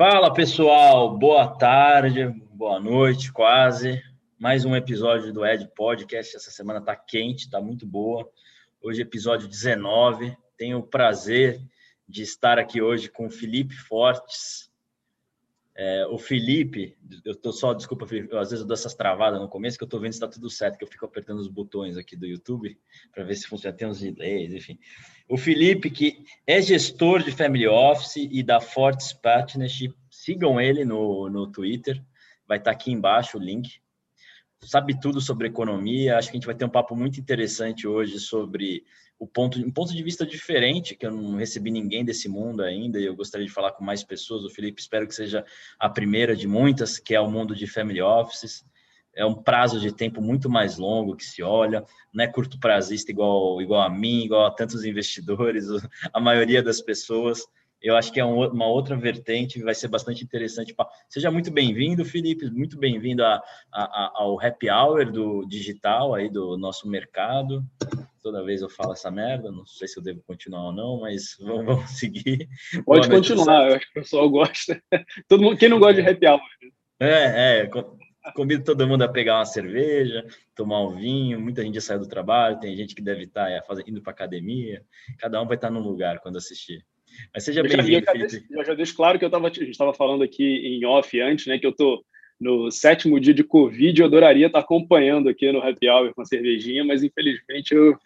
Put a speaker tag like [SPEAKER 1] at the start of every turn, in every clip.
[SPEAKER 1] Fala pessoal, boa tarde, boa noite, quase. Mais um episódio do Ed Podcast. Essa semana tá quente, tá muito boa. Hoje, episódio 19. Tenho o prazer de estar aqui hoje com Felipe Fortes, é, o Felipe, eu tô só, desculpa, Felipe, às vezes eu dou essas travadas no começo que eu tô vendo se tá tudo certo, que eu fico apertando os botões aqui do YouTube para ver se funciona, tem uns delays, enfim. O Felipe, que é gestor de Family Office e da Fortes Partnership, sigam ele no, no Twitter, vai estar tá aqui embaixo o link. Sabe tudo sobre economia, acho que a gente vai ter um papo muito interessante hoje sobre o ponto, um ponto de vista diferente, que eu não recebi ninguém desse mundo ainda, e eu gostaria de falar com mais pessoas. O Felipe, espero que seja a primeira de muitas, que é o mundo de family offices. É um prazo de tempo muito mais longo que se olha, não é curto prazista igual, igual a mim, igual a tantos investidores, a maioria das pessoas. Eu acho que é uma outra vertente, vai ser bastante interessante. Seja muito bem-vindo, Felipe, muito bem-vindo ao happy hour do digital aí do nosso mercado toda vez eu falo essa merda, não sei se eu devo continuar ou não, mas vamos, vamos seguir.
[SPEAKER 2] Pode Boa continuar, eu acho que o pessoal gosta. Todo mundo, quem não gosta de happy hour?
[SPEAKER 1] É, é, convido todo mundo a pegar uma cerveja, tomar um vinho, muita gente já saiu do trabalho, tem gente que deve estar tá, é, fazendo, indo para academia, cada um vai estar num lugar quando assistir. Mas seja bem-vindo,
[SPEAKER 2] Felipe. Eu já deixo claro que eu tava, a gente estava falando aqui em off antes, né, que eu tô no sétimo dia de Covid, eu adoraria estar acompanhando aqui no Happy Hour com a cervejinha, mas infelizmente eu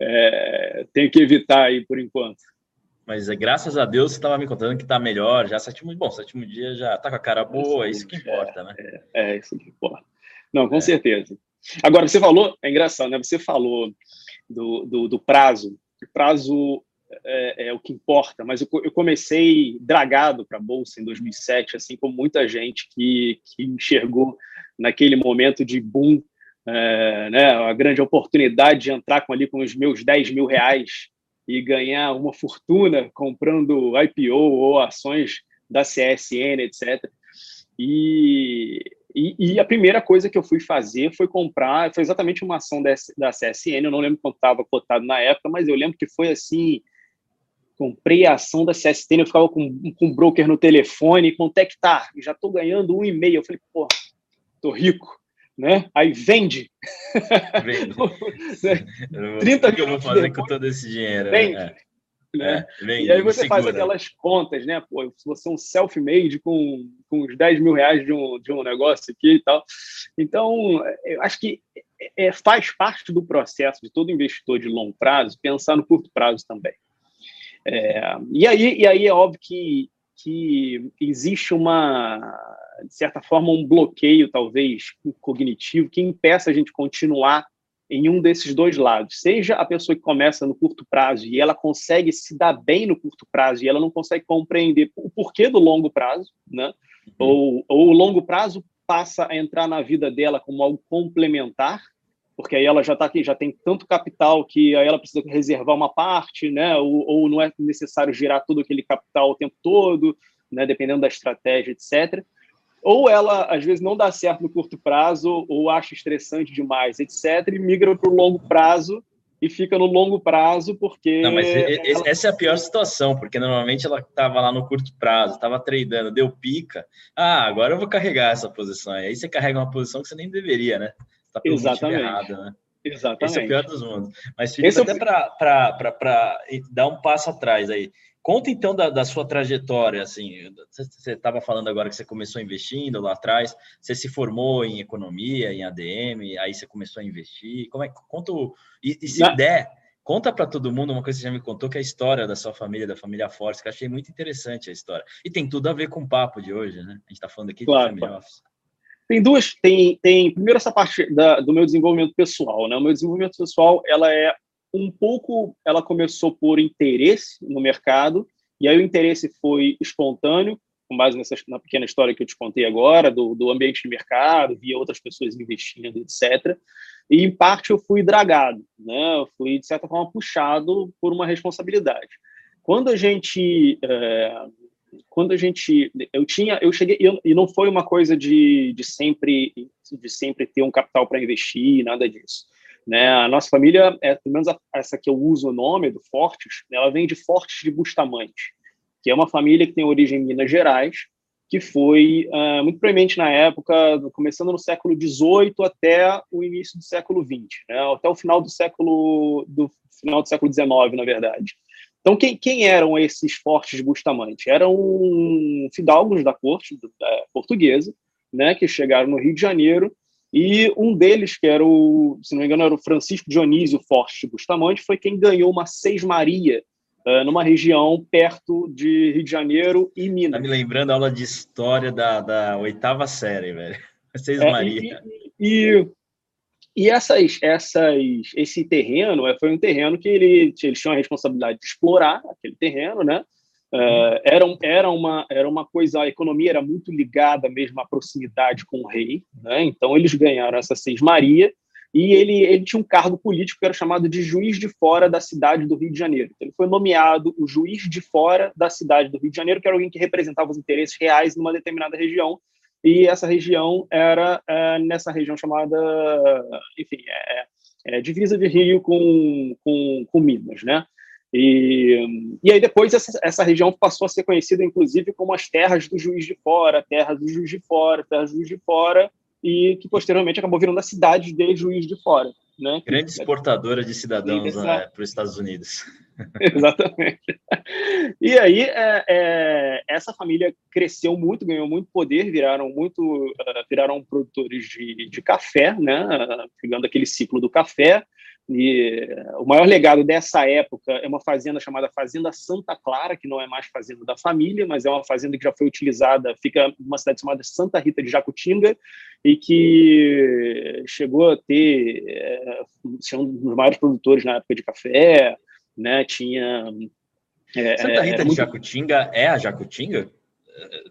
[SPEAKER 2] é, tenho que evitar aí por enquanto.
[SPEAKER 1] Mas é, graças a Deus você estava me contando que está melhor, já sétimo, bom, sétimo dia já está com a cara boa, é isso que importa, né?
[SPEAKER 2] É, é, isso que importa. Não, com é. certeza. Agora, você falou, é engraçado, né? Você falou do, do, do prazo. O prazo é, é, o que importa, mas eu, eu comecei dragado para a Bolsa em 2007, assim como muita gente que, que enxergou naquele momento de boom é, né, a grande oportunidade de entrar com ali com os meus 10 mil reais e ganhar uma fortuna comprando IPO ou ações da CSN, etc. E, e, e, a primeira coisa que eu fui fazer foi comprar, foi exatamente uma ação da, da CSN, eu não lembro quanto estava cotado na época, mas eu lembro que foi assim, comprei a ação da CSN, eu ficava com, com um broker no telefone, quanto é que tá? Já estou ganhando um e meio, eu falei, pô, tô rico né? Aí vende.
[SPEAKER 1] Vende. 30 que eu vou fazer com todo esse dinheiro?
[SPEAKER 2] Vende. É. Né? É, vende, e aí você segura. faz aquelas contas, né? Pô, se você é um self-made com, com uns 10 mil reais de um, de um negócio aqui e tal. Então, eu acho que é, é, faz parte do processo de todo investidor de longo prazo pensar no curto prazo também. É, e, aí, e aí é óbvio que, que existe uma de certa forma, um bloqueio, talvez, cognitivo, que impeça a gente continuar em um desses dois lados. Seja a pessoa que começa no curto prazo e ela consegue se dar bem no curto prazo e ela não consegue compreender o porquê do longo prazo, né? Uhum. Ou, ou o longo prazo passa a entrar na vida dela como algo complementar, porque aí ela já está aqui, já tem tanto capital que aí ela precisa reservar uma parte, né? Ou, ou não é necessário girar todo aquele capital o tempo todo, né? Dependendo da estratégia, etc ou ela às vezes não dá certo no curto prazo, ou acha estressante demais, etc., e migra para o longo prazo e fica no longo prazo porque.
[SPEAKER 1] Não, mas ela... essa é a pior situação, porque normalmente ela estava lá no curto prazo, estava tradando, deu pica. Ah, agora eu vou carregar essa posição. E aí você carrega uma posição que você nem deveria, né?
[SPEAKER 2] Está Exatamente. errado, né? Exatamente.
[SPEAKER 1] Esse é o pior dos mundos. Mas, Felipe, Esse é até é... para dar um passo atrás aí. Conta então da, da sua trajetória, assim, você estava falando agora que você começou investindo lá atrás, você se formou em economia, em ADM, aí você começou a investir, como é conta o, e, e se Na... der, conta para todo mundo uma coisa que você já me contou, que é a história da sua família, da família Force, que eu achei muito interessante a história, e tem tudo a ver com o papo de hoje, né, a gente está falando aqui
[SPEAKER 2] claro, de family office. Tem duas, tem, tem primeiro essa parte da, do meu desenvolvimento pessoal, né, o meu desenvolvimento pessoal, ela é um pouco ela começou por interesse no mercado, e aí o interesse foi espontâneo, com base nessa, na pequena história que eu te contei agora, do, do ambiente de mercado, via outras pessoas investindo, etc. E, em parte, eu fui dragado, né? eu fui, de certa forma, puxado por uma responsabilidade. Quando a gente... É, quando a gente eu tinha eu cheguei eu, e não foi uma coisa de, de sempre de sempre ter um capital para investir nada disso né? A nossa família, é, pelo menos essa que eu uso o nome, do Fortes, ela vem de Fortes de Bustamante, que é uma família que tem origem em Minas Gerais, que foi uh, muito premente na época, começando no século XVIII até o início do século XX, né? até o final do século do final do século XIX, na verdade. Então, quem, quem eram esses fortes de Bustamante? Eram fidalgos da corte da, portuguesa, né, que chegaram no Rio de Janeiro, e um deles, que era o, se não me engano, era o Francisco Dionísio Forte Bustamante, foi quem ganhou uma Seis Maria uh, numa região perto de Rio de Janeiro e Minas. Tá
[SPEAKER 1] me lembrando a aula de história da, da oitava série, velho. Seis é, Maria.
[SPEAKER 2] E, e, e, essas, essas, esse terreno é, foi um terreno que ele, eles tinham a responsabilidade de explorar aquele terreno, né? Uh, era, era, uma, era uma coisa, a economia era muito ligada mesmo à proximidade com o rei, né? então eles ganharam essa Seis Maria, e ele, ele tinha um cargo político que era chamado de juiz de fora da cidade do Rio de Janeiro. Então, ele foi nomeado o juiz de fora da cidade do Rio de Janeiro, que era alguém que representava os interesses reais numa determinada região, e essa região era é, nessa região chamada, enfim, é, é, divisa de Rio com, com, com Minas, né? E, e aí depois essa, essa região passou a ser conhecida, inclusive, como as terras do Juiz de Fora, terras do Juiz de Fora, terras do Juiz de Fora, e que posteriormente acabou virando a cidade de Juiz de Fora. Né?
[SPEAKER 1] Grande exportadora de cidadãos né, para os Estados Unidos.
[SPEAKER 2] Exatamente. E aí, é, é, essa família cresceu muito, ganhou muito poder, viraram muito, uh, viraram produtores de, de café, né? Uh, pegando aquele ciclo do café, e o maior legado dessa época é uma fazenda chamada Fazenda Santa Clara, que não é mais fazenda da família, mas é uma fazenda que já foi utilizada, fica numa cidade chamada Santa Rita de Jacutinga, e que chegou a ter é, um dos maiores produtores na época de café, né? Tinha
[SPEAKER 1] é, Santa Rita de muito... Jacutinga é a Jacutinga?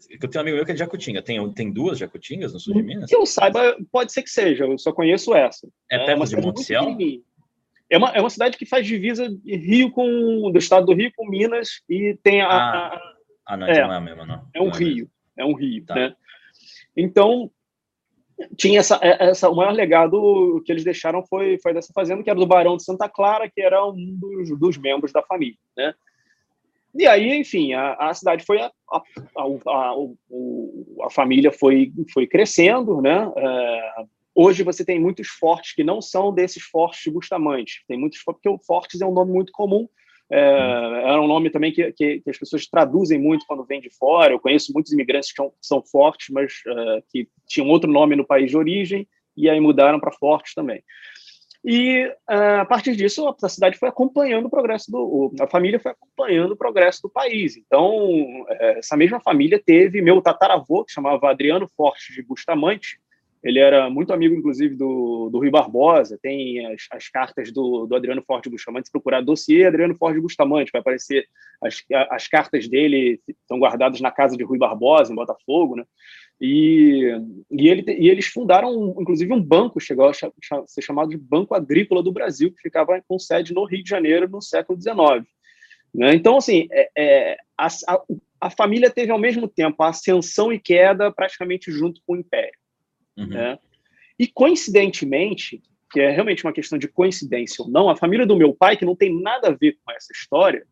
[SPEAKER 1] Eu tenho um amigo meu que é de Jacutinga. Tem, tem duas Jacutingas no sul de Minas?
[SPEAKER 2] Que eu saiba, pode ser que seja. Eu só conheço essa.
[SPEAKER 1] É perto é de Montciel?
[SPEAKER 2] É uma, é uma cidade que faz divisa de Rio com do estado do Rio com Minas e tem a. Ah,
[SPEAKER 1] a, ah não, então é, não é a mesma, não.
[SPEAKER 2] É um não é rio, é, é um rio, tá. né? Então tinha essa, é, essa, o maior legado que eles deixaram foi, foi dessa fazenda, que era do Barão de Santa Clara, que era um dos, dos membros da família, né? E aí, enfim, a, a cidade foi a, a, a, a, família foi, foi crescendo, né? É, Hoje você tem muitos fortes que não são desses fortes de Bustamante. Tem muitos porque o Fortes é um nome muito comum. É, é um nome também que, que, que, as pessoas traduzem muito quando vêm de fora. Eu conheço muitos imigrantes que são, fortes, mas uh, que tinham outro nome no país de origem e aí mudaram para fortes também. E uh, a partir disso, a cidade foi acompanhando o progresso do. A família foi acompanhando o progresso do país. Então, é, essa mesma família teve meu tataravô, que chamava Adriano Fortes de Bustamante, ele era muito amigo, inclusive, do, do Rui Barbosa. Tem as, as cartas do, do, Adriano Forte Bustamante. Se procurar dossiê Adriano Forte Bustamante, vai aparecer as, as cartas dele estão guardadas na casa de Rui Barbosa, em Botafogo, né? E, e, ele, e eles fundaram, inclusive, um banco, chegou a ser chamado de Banco Agrícola do Brasil, que ficava com sede no Rio de Janeiro no século XIX. Né? Então, assim, é, é, a, a, a família teve ao mesmo tempo a ascensão e queda praticamente junto com o Império. Uhum. Né? E coincidentemente, que é realmente uma questão de coincidência ou não, a família do meu pai, que não tem nada a ver com essa história,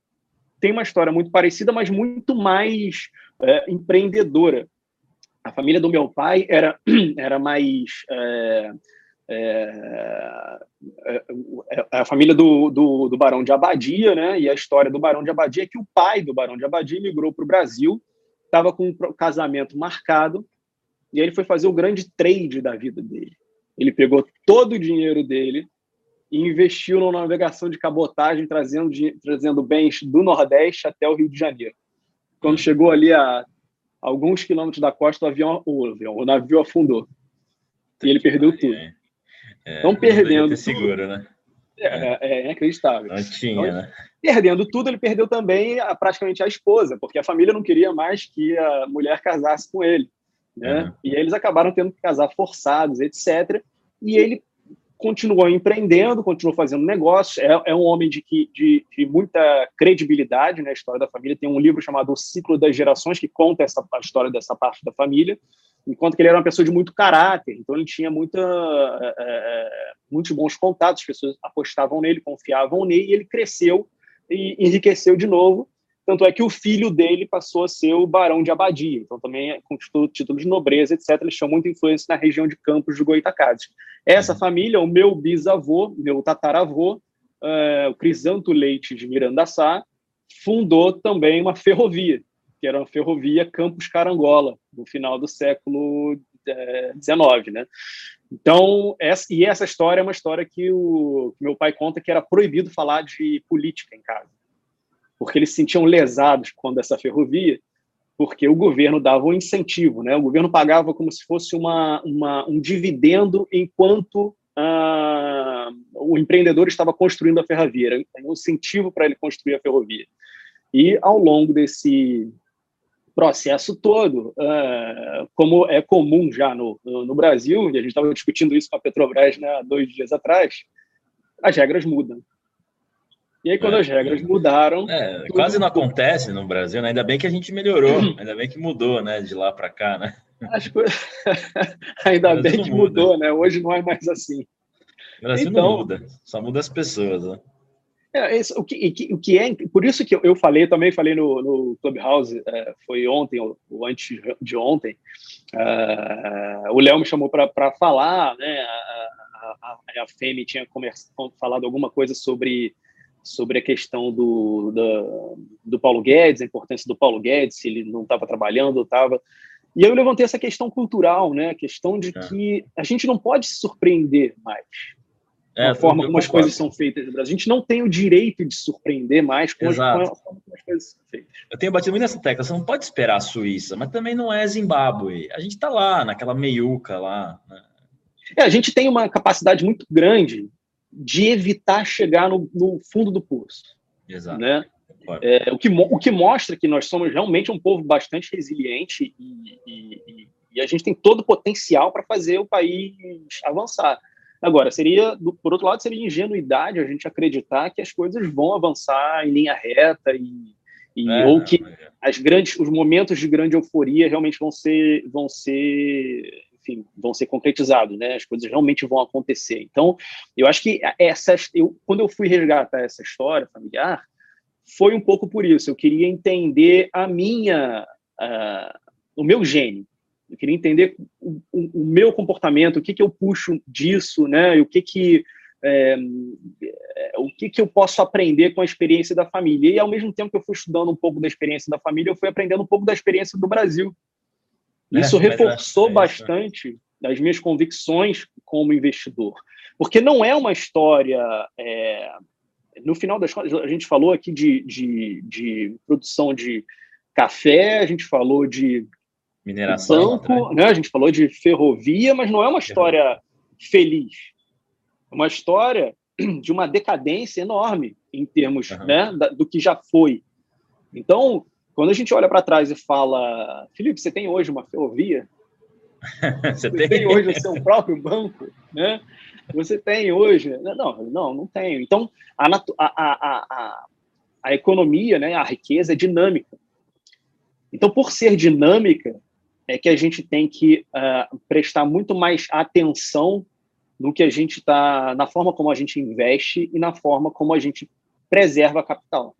[SPEAKER 2] tem uma história muito parecida, mas muito mais é, empreendedora. A família do meu pai era, era mais. É, é, é, é, a família do, do, do, Barão de Abadia, né? E a história do Barão de Abadia é que o pai do Barão de Abadia migrou para o Brasil, estava com um casamento marcado e aí ele foi fazer o grande trade da vida dele. Ele pegou todo o dinheiro dele e investiu na navegação de cabotagem, trazendo, trazendo bens do Nordeste até o Rio de Janeiro. Quando chegou ali a alguns quilômetros da costa, o avião, o, avião, o navio afundou. E ele perdeu tudo. É, então, perdendo.
[SPEAKER 1] seguro, né?
[SPEAKER 2] É, é, é inacreditável.
[SPEAKER 1] Não tinha, então, né?
[SPEAKER 2] Perdendo tudo, ele perdeu também a, praticamente a esposa, porque a família não queria mais que a mulher casasse com ele. Né? Uhum. E eles acabaram tendo que casar forçados, etc. E ele continuou empreendendo, continuou fazendo negócios. É, é um homem de, que, de, de, muita credibilidade na história da família. Tem um livro chamado O Ciclo das Gerações que conta essa, a história dessa parte da família. Enquanto que ele era uma pessoa de muito caráter, então ele tinha muita, é, é, muitos bons contatos, as pessoas apostavam nele, confiavam nele, e ele cresceu e enriqueceu de novo Tanto é que o filho dele passou a ser o barão de Abadia, então também conquistou título de nobreza, etc. Eles tinham muita influência na região de Campos de Goitacazes. Essa uhum. família, o meu bisavô, meu tataravô, uh, o Crisanto Leite de Mirandaçá, fundou também uma ferrovia, que era uma ferrovia Campos Carangola, no final do século XIX, né? Então, essa, e essa história é uma história que o que meu pai conta que era proibido falar de política em casa porque eles se sentiam lesados quando essa ferrovia, porque o governo dava um incentivo, né? O governo pagava como se fosse uma, uma um dividendo enquanto ah, o empreendedor estava construindo a ferrovia, um incentivo para ele construir a ferrovia. E ao longo desse processo todo, ah, como é comum já no, no, no Brasil, e a gente estava discutindo isso com a Petrobras né, dois dias atrás, as regras mudam. E aí, quando é, as regras mudaram.
[SPEAKER 1] É, quase não acontece no Brasil, né? Ainda bem que a gente melhorou, ainda bem que mudou, né? De lá para cá, né?
[SPEAKER 2] Ainda bem que muda. mudou, né? Hoje não é mais assim.
[SPEAKER 1] O Brasil então, não muda, só muda as pessoas, né?
[SPEAKER 2] É, isso, o, que, o que é, por isso que eu falei, também falei no, no Clubhouse, é, foi ontem ou, ou, antes de ontem, uh, o Léo me chamou para falar, né? A, a, a, a Femi tinha falado alguma coisa sobre sobre a questão do, do, do, Paulo Guedes, a importância do Paulo Guedes, se ele não estava trabalhando, estava. E eu levantei essa questão cultural, né? A questão de é. que a gente não pode se surpreender mais é, a forma como as coisas são feitas no Brasil. A gente não tem o direito de surpreender mais com, com a forma como as
[SPEAKER 1] coisas são feitas. Eu tenho batido muito nessa tecla. Você não pode esperar a Suíça, mas também não é Zimbábue. A gente está lá, naquela meiuca lá. Né?
[SPEAKER 2] É, a gente tem uma capacidade muito grande de evitar chegar no, no fundo do poço. Exato. Né? É, o, que, o que mostra que nós somos realmente um povo bastante resiliente e, e, e a gente tem todo o potencial para fazer o país avançar. Agora, seria, por outro lado, seria ingenuidade a gente acreditar que as coisas vão avançar em linha reta e, e é, ou que é. as grandes, os momentos de grande euforia realmente vão ser, vão ser enfim, vão ser concretizados, né? As coisas realmente vão acontecer. Então, eu acho que essa, eu, quando eu fui resgatar essa história familiar, foi um pouco por isso. Eu queria entender a minha, uh, o meu gênio. Eu queria entender o, o, o, meu comportamento, o que que eu puxo disso, né? E o que que é, o que, que eu posso aprender com a experiência da família. E, ao mesmo tempo que eu fui estudando um pouco da experiência da família, eu fui aprendendo um pouco da experiência do Brasil. É, isso reforçou é, é bastante as minhas convicções como investidor. Porque não é uma história. É, no final das contas, a gente falou aqui de, de, de, produção de café, a gente falou de
[SPEAKER 1] mineração,
[SPEAKER 2] banco, né? a gente falou de ferrovia, mas não é uma história feliz. É uma história de uma decadência enorme em termos uhum. né, do que já foi. Então, quando a gente olha para trás e fala, Felipe, você tem hoje uma ferrovia? você, você tem? tem hoje o seu próprio banco? Né? Você tem hoje? Não, não, não tenho. Então, a, a, a, a, a economia, né, a riqueza é dinâmica. Então, por ser dinâmica, é que a gente tem que uh, prestar muito mais atenção no que a gente está, na forma como a gente investe e na forma como a gente preserva capital.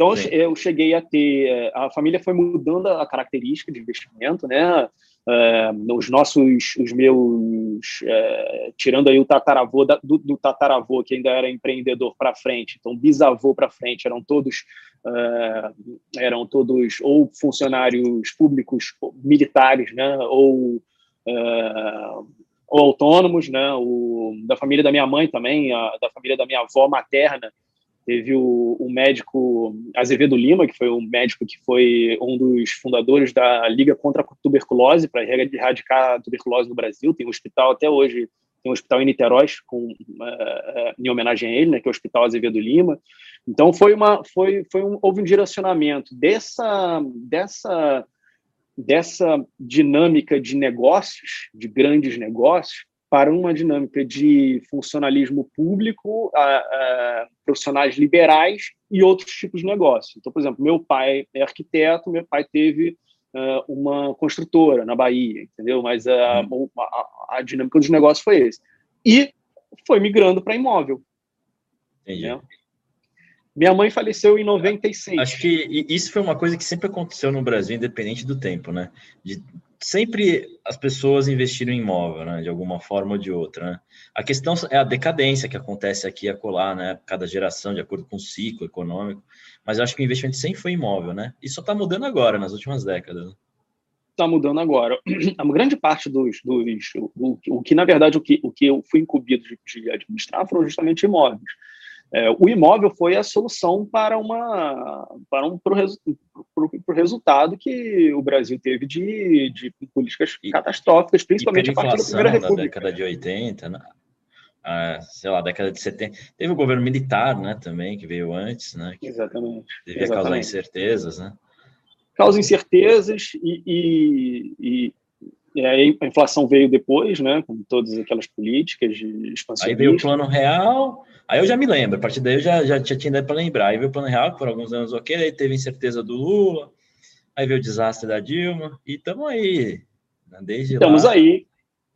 [SPEAKER 2] Então, Sim. eu cheguei a ter. Eh, a família foi mudando a característica de investimento, né? Uh, os nossos, os meus, uh, tirando aí o tataravô da, do, do, tataravô que ainda era empreendedor para frente, então bisavô para frente eram todos uh, eram todos ou funcionários públicos militares, né? Ou ou autônomos, né? O da família da minha mãe também, a, da família da minha avó materna Teve o, o, médico Azevedo Lima, que foi um médico que foi um dos fundadores da Liga contra a Tuberculose, para erradicar a tuberculose no Brasil. Tem um hospital até hoje, tem um hospital em Niterói, com, uh, em homenagem a ele, né, que é o Hospital Azevedo Lima. Então, foi uma, foi, foi um, houve um direcionamento dessa, dessa, dessa dinâmica de negócios, de grandes negócios, para uma dinâmica de funcionalismo público, a, a, profissionais liberais e outros tipos de negócio. Então, por exemplo, meu pai é arquiteto, meu pai teve uh, uma construtora na Bahia, entendeu? Mas a, uhum. a, a, dinâmica dos negócios foi esse. E foi migrando para imóvel. Entendi. Né? Minha mãe faleceu em 96.
[SPEAKER 1] Acho que isso foi uma coisa que sempre aconteceu no Brasil, independente do tempo, né? De, sempre as pessoas investiram em imóvel, né? De alguma forma ou de outra, né? A questão é a decadência que acontece aqui e acolá, né? Cada geração, de acordo com o ciclo econômico. Mas eu acho que o investimento sempre foi imóvel, né? Isso só está mudando agora, nas últimas décadas.
[SPEAKER 2] Está mudando agora. A grande parte dos, dos o, o, que na verdade o que, o que eu fui incumbido de, de administrar foram justamente imóveis. É, o imóvel foi a solução para uma para um para o resultado que o Brasil teve de, de políticas e, catastróficas, principalmente
[SPEAKER 1] a partir da Primeira República. Da década de 80, né? ah, sei lá, década de 70. Teve o governo militar, né, também, que veio antes, né? Que
[SPEAKER 2] Exatamente.
[SPEAKER 1] Devia Exatamente. causar incertezas, né?
[SPEAKER 2] Causa incertezas e, e, e, e, aí a inflação veio depois, né, com todas aquelas políticas de expansão.
[SPEAKER 1] Aí veio o plano real, aí eu já me lembro, a partir daí eu já, já, já tinha ideia para lembrar. Aí veio o plano real, por alguns anos ok, aí teve incerteza do Lula, aí veio o desastre da Dilma, e estamos aí, né, desde
[SPEAKER 2] Estamos lá. aí,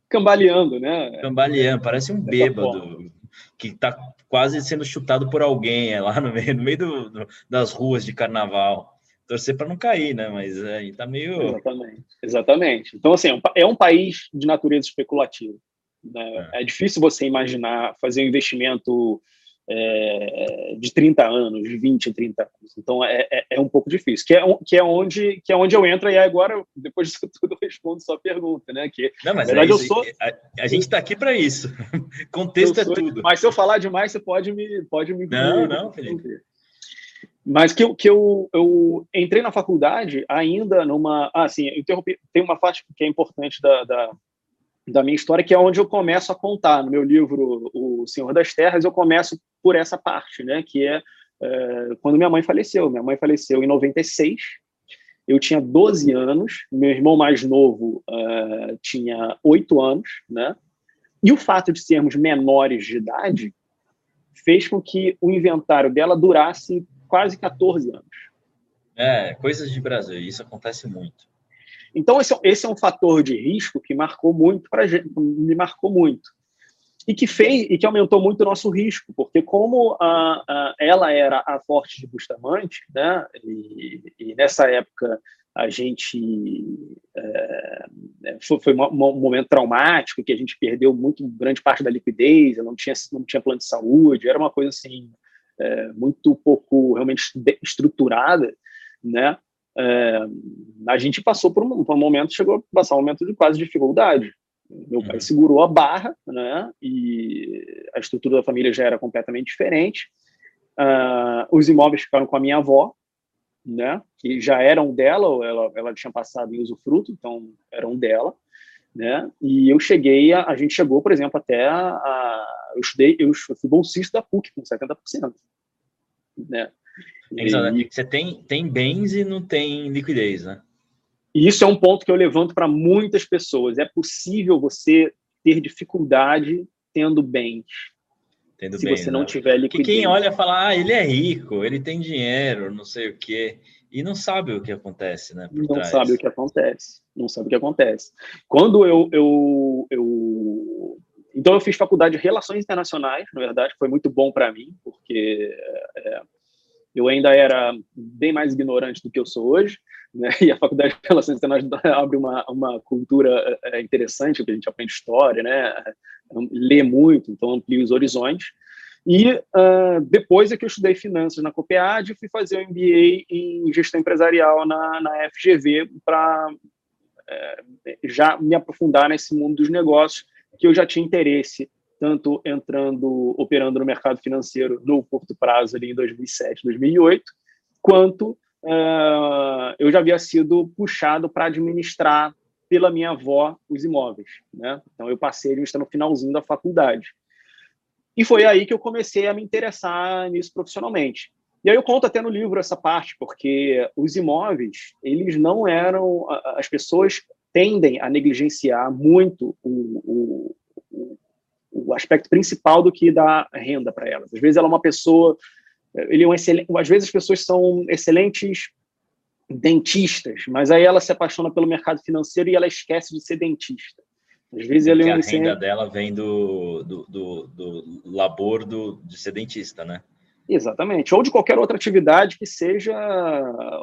[SPEAKER 2] cambaleando, né?
[SPEAKER 1] Cambaleando, parece um bêbado que está quase sendo chutado por alguém é, lá no meio, no meio do, do, das ruas de carnaval. Torcer para não cair, né? Mas aí é, tá meio.
[SPEAKER 2] Exatamente. Exatamente. Então, assim, é um é país de natureza especulativa. Né? É. é difícil você imaginar fazer um investimento é, de 30 anos, de 20, 30 anos. Então é, é, é, um pouco difícil, que é, que, é onde, que é onde eu entro, e agora, depois disso tudo, eu respondo sua pergunta, né? Que,
[SPEAKER 1] Não, mas verdade, é eu sou... a, a gente está aqui para isso. Contexto é tudo.
[SPEAKER 2] Mas se eu falar demais, você pode me. Pode me
[SPEAKER 1] não, não, Felipe.
[SPEAKER 2] Mas que, eu, que eu, eu entrei na faculdade ainda numa. Ah, sim, eu interrompi. Tem uma parte que é importante da, da da minha história, que é onde eu começo a contar. No meu livro, O Senhor das Terras, eu começo por essa parte, né, que é, é quando minha mãe faleceu. Minha mãe faleceu em 96, eu tinha 12 anos, meu irmão mais novo uh, tinha 8 anos, né? E o fato de sermos menores de idade fez com que o inventário dela durasse quase 14 anos.
[SPEAKER 1] É, coisas de Brasil, isso acontece muito.
[SPEAKER 2] Então, esse, é esse é um fator de risco que marcou muito para me marcou muito. E que fez e que aumentou muito o nosso risco, porque como a, a, ela era a forte de Bustamante, né, e, e nessa época a gente é, foi, foi um, um, momento traumático que a gente perdeu muito grande parte da liquidez, não tinha não tinha plano de saúde, era uma coisa assim é, muito pouco realmente estruturada, né? é, a gente passou por um, por um, momento, chegou a passar um momento de quase dificuldade. Meu pai uhum. segurou a barra, né? E a estrutura da família já era completamente diferente. Uh, os imóveis ficaram com a minha avó, né? Que já eram dela, ela, ela tinha passado em usufruto, então eram dela, né? E eu cheguei, a, a gente chegou, por exemplo, até a, a eu estudei, eu fui bolsista da PUC com 70%, né?
[SPEAKER 1] E... Você tem, tem bens e não tem liquidez, né?
[SPEAKER 2] E isso é um ponto que eu levanto para muitas pessoas. É possível você ter dificuldade tendo bens. Tendo se bens, você não né? tiver liquidez.
[SPEAKER 1] Que quem olha fala, ah, ele é rico, ele tem dinheiro, não sei o quê. E não sabe o que acontece, né?
[SPEAKER 2] não trás. sabe o que acontece. Não sabe o que acontece. Quando eu, eu, eu então eu fiz faculdade de relações internacionais, na verdade, foi muito bom para mim, porque é, eu ainda era bem mais ignorante do que eu sou hoje, né? e a Faculdade de Relações Internacionais abre uma, uma cultura é, interessante, que a gente aprende história, né? lê muito, então amplia os horizontes. E uh, depois é que eu estudei finanças na COPEAD, fui fazer o MBA em gestão empresarial na, na FGV para é, já me aprofundar nesse mundo dos negócios, que eu já tinha interesse tanto entrando, operando no mercado financeiro no curto prazo ali em 2007, 2008, quanto uh, eu já havia sido puxado para administrar pela minha avó os imóveis, né? Então eu passei a administrar no finalzinho da faculdade. E foi aí que eu comecei a me interessar nisso profissionalmente. E aí eu conto até no livro essa parte, porque os imóveis, eles não eram... As pessoas tendem a negligenciar muito o, o, o aspecto principal do que dá renda para elas. Às vezes ela é uma pessoa, ele é um excelente, às vezes as pessoas são excelentes dentistas, mas aí ela se apaixona pelo mercado financeiro e ela esquece de ser dentista.
[SPEAKER 1] Às vezes ele é um a renda dela vem do, do, do, do labor do, de ser dentista, né?
[SPEAKER 2] Exatamente. Ou de qualquer outra atividade que seja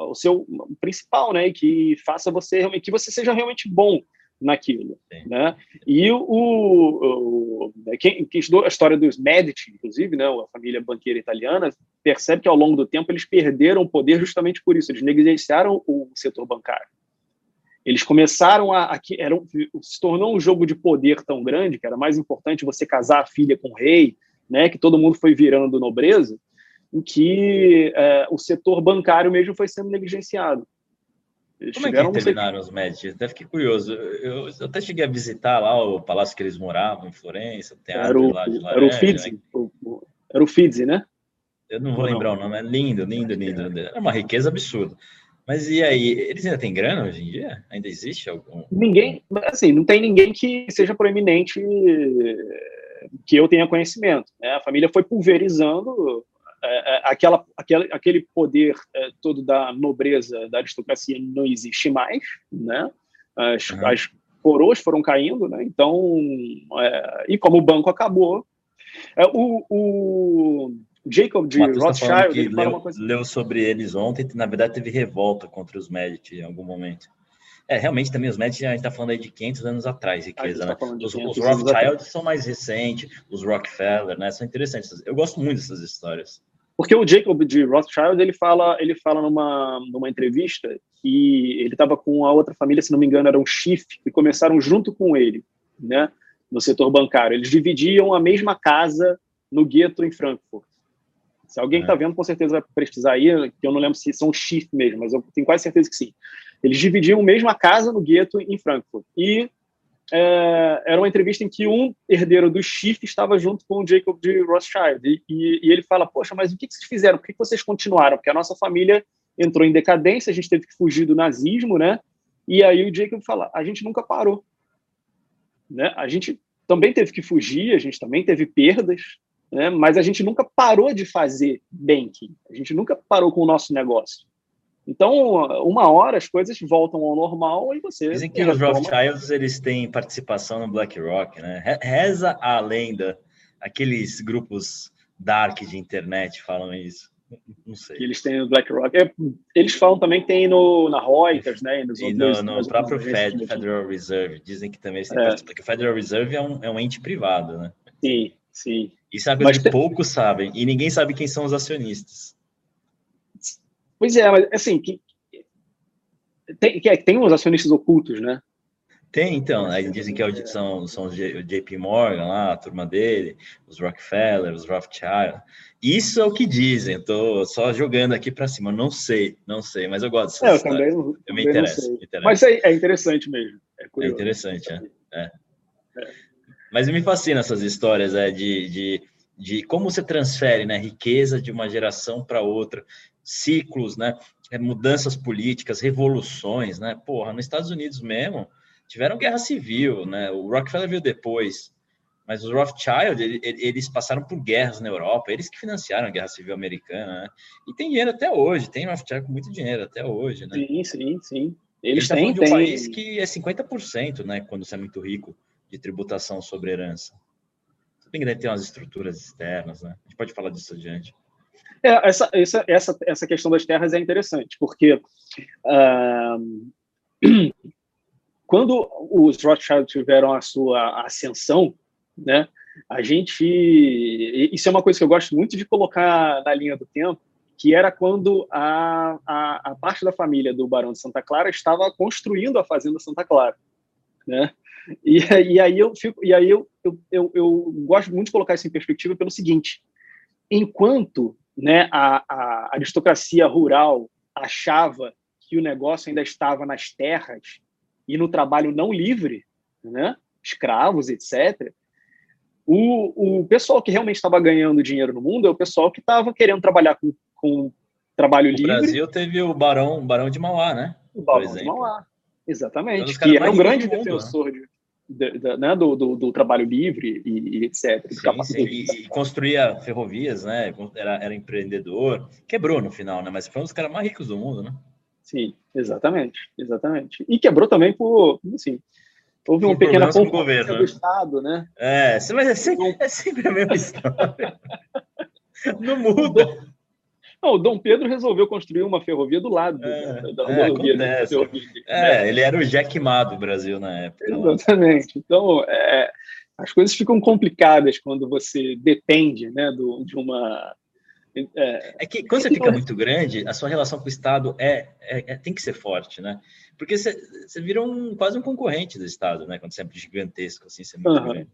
[SPEAKER 2] o seu principal, né? E que faça você realmente, que você seja realmente bom naquilo, Sim. né? E o, o, né, quem, quem, estudou a história dos Medici, inclusive, né, a família banqueira italiana, percebe que ao longo do tempo eles perderam o poder justamente por isso, eles negligenciaram o setor bancário. Eles começaram a, a era, se tornou um jogo de poder tão grande que era mais importante você casar a filha com o rei, né, que todo mundo foi virando nobreza, em que é, o setor bancário mesmo foi sendo negligenciado.
[SPEAKER 1] Eles Como é que terminaram os Médicos? Até fiquei curioso. Eu, eu, até cheguei a visitar lá o palácio que eles moravam, em Florença, o teatro
[SPEAKER 2] era o,
[SPEAKER 1] lá de
[SPEAKER 2] Laranja. Era o Fidzi, né? era o Fidzi, né?
[SPEAKER 1] Eu não vou não. lembrar o nome, é lindo, lindo, lindo. É uma riqueza absurda. Mas e aí, eles ainda têm grana hoje em dia? Ainda existe algum?
[SPEAKER 2] Ninguém, assim, não tem ninguém que seja proeminente que eu tenha conhecimento. Né? A família foi pulverizando aquela, aquele, aquele poder é, todo da nobreza, da aristocracia não existe mais, né? As, uhum. as coroas foram caindo, né? Então, é, e como o banco acabou, é, o, o Jacob de tá Rothschild
[SPEAKER 1] ele leu, coisa... leu, sobre eles ontem, na verdade teve revolta contra os Medici em algum momento. É, realmente também os Medici, a gente está falando aí de 500 anos atrás, riqueza, né? Tá os, os Rothschild são mais recentes, os Rockefeller, né? São interessantes. Eu gosto muito dessas histórias.
[SPEAKER 2] Porque o Jacob de Rothschild, ele fala, ele fala numa, numa entrevista que ele estava com a outra família, se não me engano, era um chifre, e começaram junto com ele, né, no setor bancário. Eles dividiam a mesma casa no gueto em Frankfurt. Se alguém está é. vendo, com certeza vai pesquisar aí, que eu não lembro se são chifre mesmo, mas eu tenho quase certeza que sim. Eles dividiam a mesma casa no gueto em Frankfurt. E é, era uma entrevista em que um herdeiro do chifre estava junto com o Jacob de Rothschild. E, e, e ele fala: Poxa, mas o que, que vocês fizeram? Por que, que vocês continuaram? Porque a nossa família entrou em decadência, a gente teve que fugir do nazismo, né? E aí o Jacob fala: A gente nunca parou. Né? A gente também teve que fugir, a gente também teve perdas, né? mas a gente nunca parou de fazer banking, a gente nunca parou com o nosso negócio. Então, uma hora as coisas voltam ao normal e você.
[SPEAKER 1] Dizem que os Rothschilds eles têm participação no BlackRock, né? Reza a lenda, aqueles grupos dark de internet falam isso. Não sei.
[SPEAKER 2] Que eles têm no BlackRock. É, eles falam também que tem no, na Reuters, né?
[SPEAKER 1] E, nos e outros, no, no próprio Fed, Federal Reserve. Dizem que também tem é. porque o Federal Reserve é um, é um ente privado, né?
[SPEAKER 2] Sim, sim.
[SPEAKER 1] Isso é uma coisa Mas que tem... poucos sabem. E ninguém sabe quem são os acionistas.
[SPEAKER 2] Pois é, mas assim, que, tem, que, tem uns acionistas ocultos, né?
[SPEAKER 1] Tem, então. Aí dizem que é são, são os JP Morgan lá, a turma dele, os Rockefeller, os Rothschild. Isso é o que dizem. Estou só jogando aqui para cima. Não sei, não sei, mas eu gosto
[SPEAKER 2] dessas é, eu também, eu, eu me, interesso, me interesso. Mas é, é, interessante mesmo. É,
[SPEAKER 1] é interessante, é. é. é. Mas me fascina essas histórias é, de, de, de como você transfere né, riqueza de uma geração para outra ciclos, né? É, mudanças políticas, revoluções, né? Porra, nos Estados Unidos mesmo tiveram guerra civil, né? O Rockefeller veio depois, mas os Rothschild eles passaram por guerras na Europa, eles que financiaram a guerra civil americana, né? E tem dinheiro até hoje, tem Rothschild com muito dinheiro até hoje, né?
[SPEAKER 2] Sim, sim, sim.
[SPEAKER 1] Eles têm, de um país que é 50%, né? Quando você é muito rico de tributação sobre herança. Tudo bem que deve ter umas estruturas externas, né? A gente pode falar disso adiante.
[SPEAKER 2] É, essa, essa, essa, essa questão das terras é interessante, porque uh, quando os Rothschild tiveram a sua ascensão, né, a gente. Isso é uma coisa que eu gosto muito de colocar na linha do tempo, que era quando a, a, a parte da família do Barão de Santa Clara estava construindo a Fazenda Santa Clara. Né? E, e aí eu fico, e aí eu, eu, eu, eu gosto muito de colocar isso em perspectiva pelo seguinte: enquanto né, a, a aristocracia rural achava que o negócio ainda estava nas terras e no trabalho não livre, né, escravos, etc. O, o pessoal que realmente estava ganhando dinheiro no mundo é o pessoal que estava querendo trabalhar com, com trabalho
[SPEAKER 1] o
[SPEAKER 2] livre.
[SPEAKER 1] O Brasil teve o Barão, Barão de Mauá, né?
[SPEAKER 2] O Barão de Mauá, exatamente. Então, que era um grande mundo, né? defensor né? de né, do, do, do, trabalho livre e, e etc.
[SPEAKER 1] Sim, sim. E, e, construía ferrovias, né? Era, era empreendedor. Quebrou no final, né? Mas foi um dos caras mais ricos do mundo, né?
[SPEAKER 2] Sim, exatamente, exatamente. E quebrou também por, assim, houve uma pequena
[SPEAKER 1] governo
[SPEAKER 2] do né? Estado, né?
[SPEAKER 1] É, mas é sempre, é sempre a mesma história.
[SPEAKER 2] Não muda. Não, o Dom Pedro resolveu construir uma ferrovia do lado
[SPEAKER 1] é, da, da é, rodovia. Né? É, ele era o Jack Ma do Brasil na época.
[SPEAKER 2] Exatamente. Então, é, as coisas ficam complicadas quando você depende né, do, de uma.
[SPEAKER 1] É, é que quando você fica muito grande, a sua relação com o Estado é, é, é tem que ser forte, né? Porque você, você vira um, quase um concorrente do Estado, né? Quando você é gigantesco, assim, você é muito grande.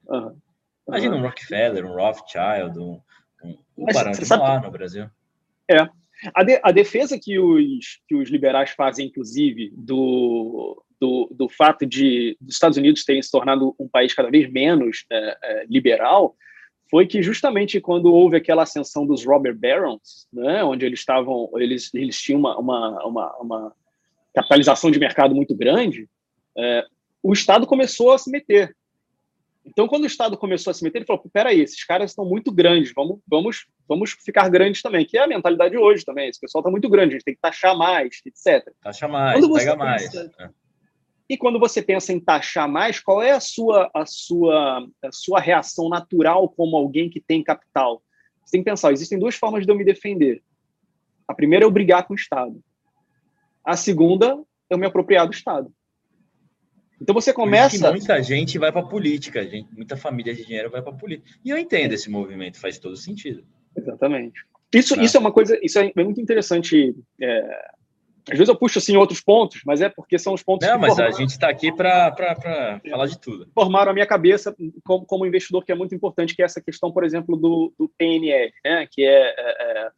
[SPEAKER 1] Imagina um Rockefeller, um Rothschild, um, um, um Barão de lá no Brasil.
[SPEAKER 2] É. A, de, a defesa que os, que os liberais fazem, inclusive, do, do, do fato de dos Estados Unidos terem se tornado um país cada vez menos é, é, liberal, foi que justamente quando houve aquela ascensão dos robber barons, né, onde eles estavam, eles, eles tinham uma, uma, uma, uma capitalização de mercado muito grande, é, o Estado começou a se meter. Então, quando o Estado começou a se meter, ele falou: peraí, esses caras estão muito grandes, vamos, vamos, vamos ficar grandes também, que é a mentalidade hoje também. Esse pessoal está muito grande, a gente tem que taxar mais, etc.
[SPEAKER 1] Taxa mais, pega mais.
[SPEAKER 2] É. E quando você pensa em taxar mais, qual é a sua, a sua, a sua reação natural como alguém que tem capital? Você tem que pensar: existem duas formas de eu me defender. A primeira é eu brigar com o Estado. A segunda é eu me apropriar do Estado. Então você começa.
[SPEAKER 1] muita gente vai para a política, gente, muita família de dinheiro vai para a política. E eu entendo esse movimento, faz todo sentido.
[SPEAKER 2] Exatamente. Isso, tá. isso é uma coisa, isso é muito interessante. É... Às vezes eu puxo assim outros pontos, mas é porque são os pontos.
[SPEAKER 1] Não, mas formaram... a gente está aqui para é. falar de tudo.
[SPEAKER 2] Formaram a minha cabeça como, como, investidor, que é muito importante, que é essa questão, por exemplo, do, do PNL, né? que é, é, é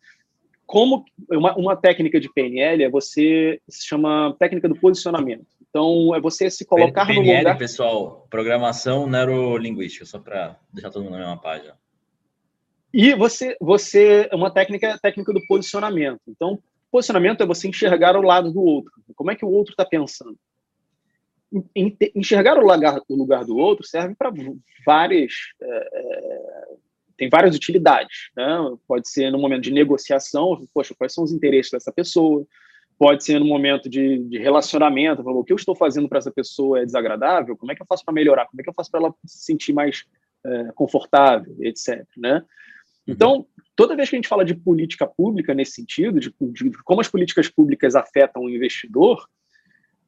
[SPEAKER 2] como uma, uma técnica de PNL é você se chama técnica do posicionamento. Então, é você se colocar
[SPEAKER 1] PNL, no lugar... pessoal, programação neurolinguística, só para deixar todo mundo na mesma página.
[SPEAKER 2] E você, você, uma técnica técnica do posicionamento. Então, posicionamento é você enxergar o lado do outro. Como é que o outro está pensando? Enxergar o lugar, o lugar do outro serve para várias... É, tem várias utilidades. Né? Pode ser no momento de negociação, poxa, quais são os interesses dessa pessoa? Pode ser no momento de, de relacionamento, o que eu estou fazendo para essa pessoa é desagradável, como é que eu faço para melhorar, como é que eu faço para ela se sentir mais é, confortável, etc. Né? Uhum. Então, toda vez que a gente fala de política pública nesse sentido, de, de como as políticas públicas afetam o investidor,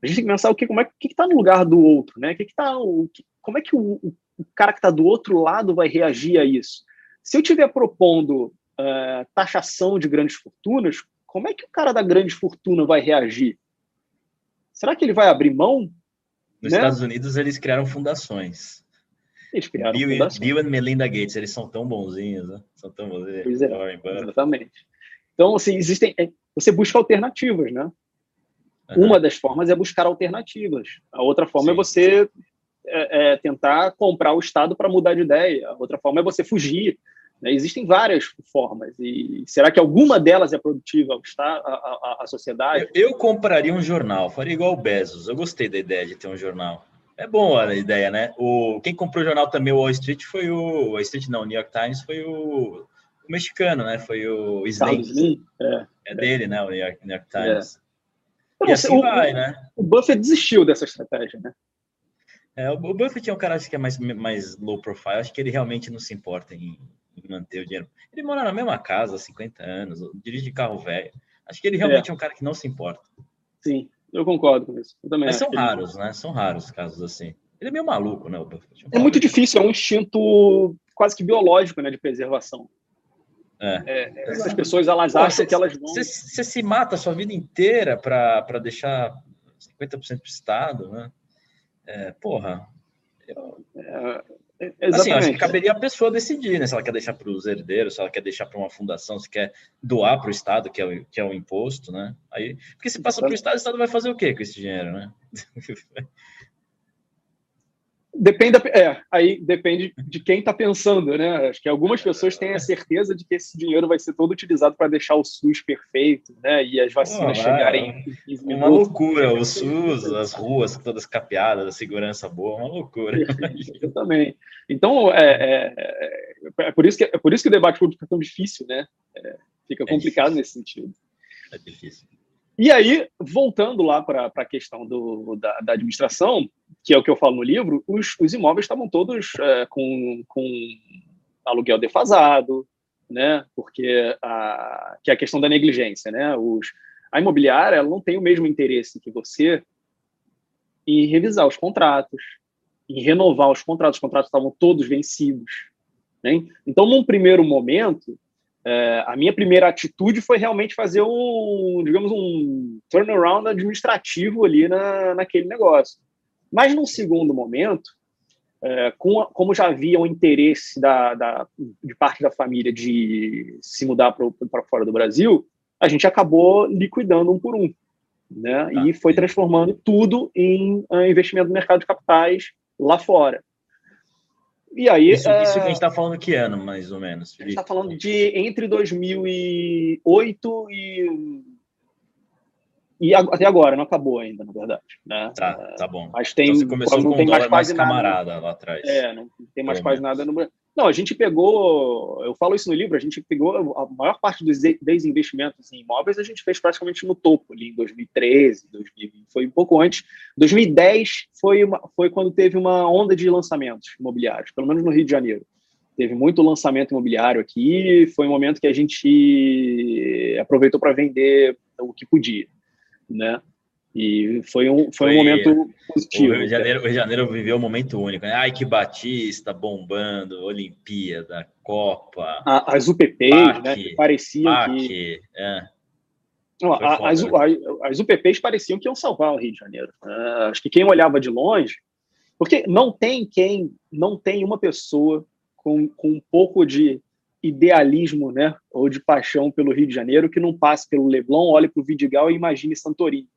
[SPEAKER 2] a gente tem que pensar o que, como é que está no lugar do outro, né? Que que tá, o, que, como é que o, o cara que está do outro lado vai reagir a isso? Se eu estiver propondo uh, taxação de grandes fortunas, como é que o cara da grande fortuna vai reagir? Será que ele vai abrir mão?
[SPEAKER 1] Nos né? Estados Unidos, eles criaram fundações.
[SPEAKER 2] Eles criaram
[SPEAKER 1] Bill, fundações. Bill e Melinda Gates, eles são tão bonzinhos, né? São tão bonzinhos. Pois
[SPEAKER 2] é, exatamente. Então, assim, existem... É, você busca alternativas, né? Uhum. Uma das formas é buscar alternativas. A outra forma é Sim. é você é, é, tentar comprar o Estado para mudar de ideia. A outra forma é você fugir né? Existem várias formas. E será que alguma delas é produtiva ao Estado, à, sociedade?
[SPEAKER 1] Eu, eu, compraria um jornal, faria igual o Bezos. Eu gostei da ideia de ter um jornal. É bom a ideia, né? O, quem comprou o jornal também, o Wall Street, foi o. Wall Street não, o New York Times foi o, o mexicano, né? Foi o Slim. É, é, dele, né? O New York, New York Times.
[SPEAKER 2] É. E assim vai, né? O Buffett desistiu dessa estratégia, né?
[SPEAKER 1] É, o Buffett é um cara acho que é mais, mais low profile, acho que ele realmente não se importa em manter o dinheiro. Ele mora na mesma casa há 50 anos, dirige carro velho. Acho que ele realmente é. é um cara que não se importa.
[SPEAKER 2] Sim, eu concordo com isso.
[SPEAKER 1] Mas são raros, ele... né? São raros casos assim. Ele é meio maluco, né? O
[SPEAKER 2] Buffett. É, é muito difícil, é um instinto quase que biológico, né, de preservação. É. É, essas pessoas elas Pô, acham cê, que elas vão.
[SPEAKER 1] Você se mata a sua vida inteira para deixar 50% para o Estado, né? É, porra. Eu... É, Exatamente. Assim, acho que caberia a pessoa decidir, né? Se ela quer deixar para os herdeiros, se ela quer deixar para uma fundação, se quer doar para o Estado, que é o, que é o imposto, né? Aí, porque se passa para o Estado, o Estado vai fazer o quê com esse dinheiro, né?
[SPEAKER 2] Depende, é, aí depende de quem está pensando, né? Acho que algumas pessoas têm a certeza de que esse dinheiro vai ser todo utilizado para deixar o SUS perfeito, né? E as vacinas chegarem
[SPEAKER 1] em Uma loucura, o SUS, as ruas todas capeadas, a segurança boa, uma loucura.
[SPEAKER 2] Exatamente. Então, é, é, é, por isso que, é por isso que o debate público é tão difícil, né? É, fica é complicado nesse sentido.
[SPEAKER 1] É difícil.
[SPEAKER 2] E aí, voltando lá para a questão do, da, da, administração, que é o que eu falo no livro, os, os imóveis estavam todos é, com, com aluguel defasado, né? Porque a, que é a questão da negligência, né? Os, a imobiliária ela não tem o mesmo interesse que você em revisar os contratos, em renovar os contratos. Os contratos estavam todos vencidos. Né? Então, num primeiro momento, é, a minha primeira atitude foi realmente fazer um, digamos, um turnaround administrativo ali na, naquele negócio. Mas, num segundo momento, é, com, como já havia um interesse da, da, de parte da família de se mudar para fora do Brasil, a gente acabou liquidando um por um. Né? Ah, e foi transformando tudo em investimento no mercado de capitais lá fora.
[SPEAKER 1] E aí, isso, uh, isso que a gente está falando que ano, mais ou menos?
[SPEAKER 2] Felipe? A gente está falando de entre 2008 e e até agora, não acabou ainda, na verdade. Né?
[SPEAKER 1] Tá, tá bom.
[SPEAKER 2] Mas tem, então
[SPEAKER 1] você começou
[SPEAKER 2] não
[SPEAKER 1] com
[SPEAKER 2] tem
[SPEAKER 1] mais quase camarada nada, lá atrás.
[SPEAKER 2] É, não tem mais quase nada no Não, a gente pegou, eu falo isso no livro, a gente pegou a maior parte dos desinvestimentos em imóveis, a gente fez praticamente no topo, ali em 2013, 2020, foi um pouco antes. 2010 foi, uma, foi quando teve uma onda de lançamentos imobiliários, pelo menos no Rio de Janeiro. Teve muito lançamento imobiliário aqui, foi um momento que a gente aproveitou para vender o que podia né? E foi um, foi, foi um momento positivo.
[SPEAKER 1] O Rio, de Janeiro, o Rio de Janeiro viveu um momento único, né? Ai, que Batista bombando, Olimpíada, Copa.
[SPEAKER 2] A, as UPPs, né? Que pareciam que. É. Não, a, as, né? as UPPs pareciam que iam salvar o Rio de Janeiro. Uh, acho que quem olhava de longe, porque não tem quem, não tem uma pessoa com, com um pouco de idealismo, né, ou de paixão pelo Rio de Janeiro que não passe pelo Leblon, olhe para o Vidigal e imagine Santorini.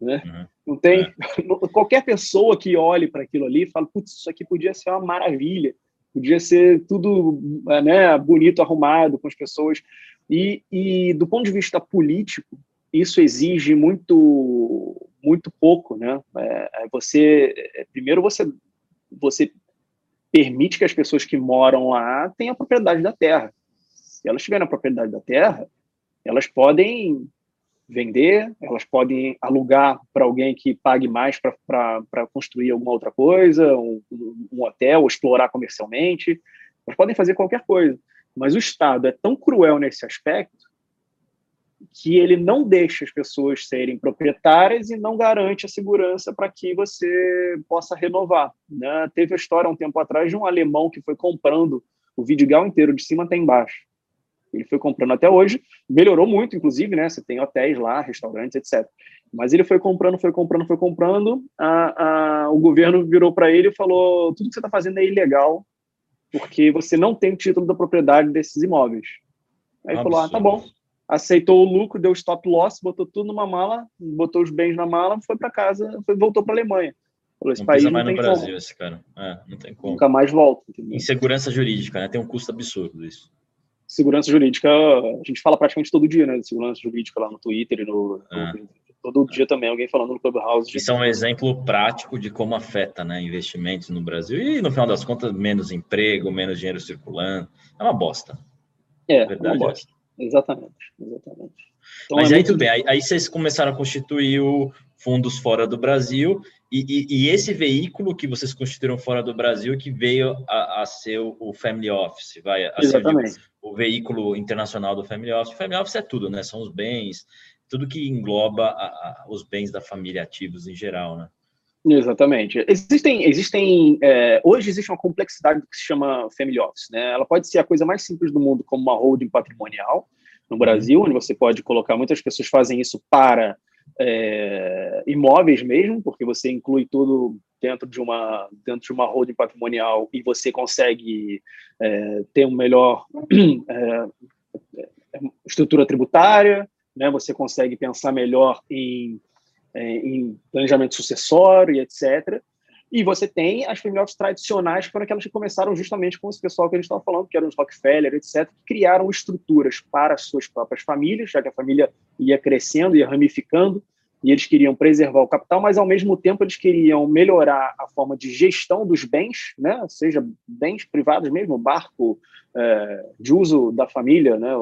[SPEAKER 2] Né? Uhum. Não tem é. qualquer pessoa que olhe para aquilo ali e fala, putz, isso aqui podia ser uma maravilha, podia ser tudo né, bonito, arrumado com as pessoas. E, e do ponto de vista político, isso exige muito muito pouco, né? É, é você é, primeiro você você permite que as pessoas que moram lá tenham a propriedade da terra. Se elas tiverem a propriedade da terra, elas podem vender, elas podem alugar para alguém que pague mais para construir alguma outra coisa, um, um hotel, explorar comercialmente. Elas podem fazer qualquer coisa. Mas o Estado é tão cruel nesse aspecto que ele não deixa as pessoas serem proprietárias e não garante a segurança para que você possa renovar. Né? Teve a história um tempo atrás de um alemão que foi comprando o Vidigal inteiro, de cima até embaixo. Ele foi comprando até hoje, melhorou muito, inclusive, né? Você tem hotéis lá, restaurantes, etc. Mas ele foi comprando, foi comprando, foi comprando. A, a, o governo virou para ele e falou: tudo que você está fazendo é ilegal, porque você não tem o título da propriedade desses imóveis. Aí ele falou: ah, tá bom, aceitou o lucro, deu stop loss, botou tudo numa mala, botou os bens na mala, foi para casa, foi, voltou para a Alemanha.
[SPEAKER 1] Falou, esse não país mais no Brasil, como. esse cara. É, não tem como.
[SPEAKER 2] Nunca mais volta.
[SPEAKER 1] Entendeu? Insegurança jurídica, né? Tem um custo absurdo isso.
[SPEAKER 2] Segurança jurídica, a gente fala praticamente todo dia, né? De segurança jurídica lá no Twitter e no. É. no todo dia também alguém falando no Clubhouse.
[SPEAKER 1] Isso é um exemplo prático de como afeta né, investimentos no Brasil e, no final das contas, menos emprego, menos dinheiro circulando. É uma bosta.
[SPEAKER 2] É, verdade, é uma bosta. Exatamente, exatamente.
[SPEAKER 1] Então, Mas é aí tudo bem, aí, aí, vocês começaram a constituir o fundos fora do Brasil, e, e, e, esse veículo que vocês constituíram fora do Brasil que veio a, a ser o Family Office, vai a
[SPEAKER 2] Exatamente.
[SPEAKER 1] ser o, o, veículo internacional do Family Office. O Family Office é tudo, né? São os bens, tudo que engloba a, a, os bens da família ativos em geral, né?
[SPEAKER 2] Exatamente. Existem, existem é, hoje existe uma complexidade do que se chama family office. Né? Ela pode ser a coisa mais simples do mundo, como uma holding patrimonial no Brasil, onde você pode colocar. Muitas pessoas fazem isso para é, imóveis mesmo, porque você inclui tudo dentro de uma dentro de uma holding patrimonial e você consegue é, ter um melhor é, estrutura tributária, né? Você consegue pensar melhor em é, em planejamento sucessório e etc. E você tem as family office tradicionais, que foram aquelas que começaram justamente com esse pessoal que a gente estava falando, que eram os Rockefeller, etc., que criaram estruturas para as suas próprias famílias, já que a família ia crescendo, ia ramificando, e eles queriam preservar o capital, mas ao mesmo tempo eles queriam melhorar a forma de gestão dos bens, né? seja bens privados mesmo, barco é, de uso da família, né?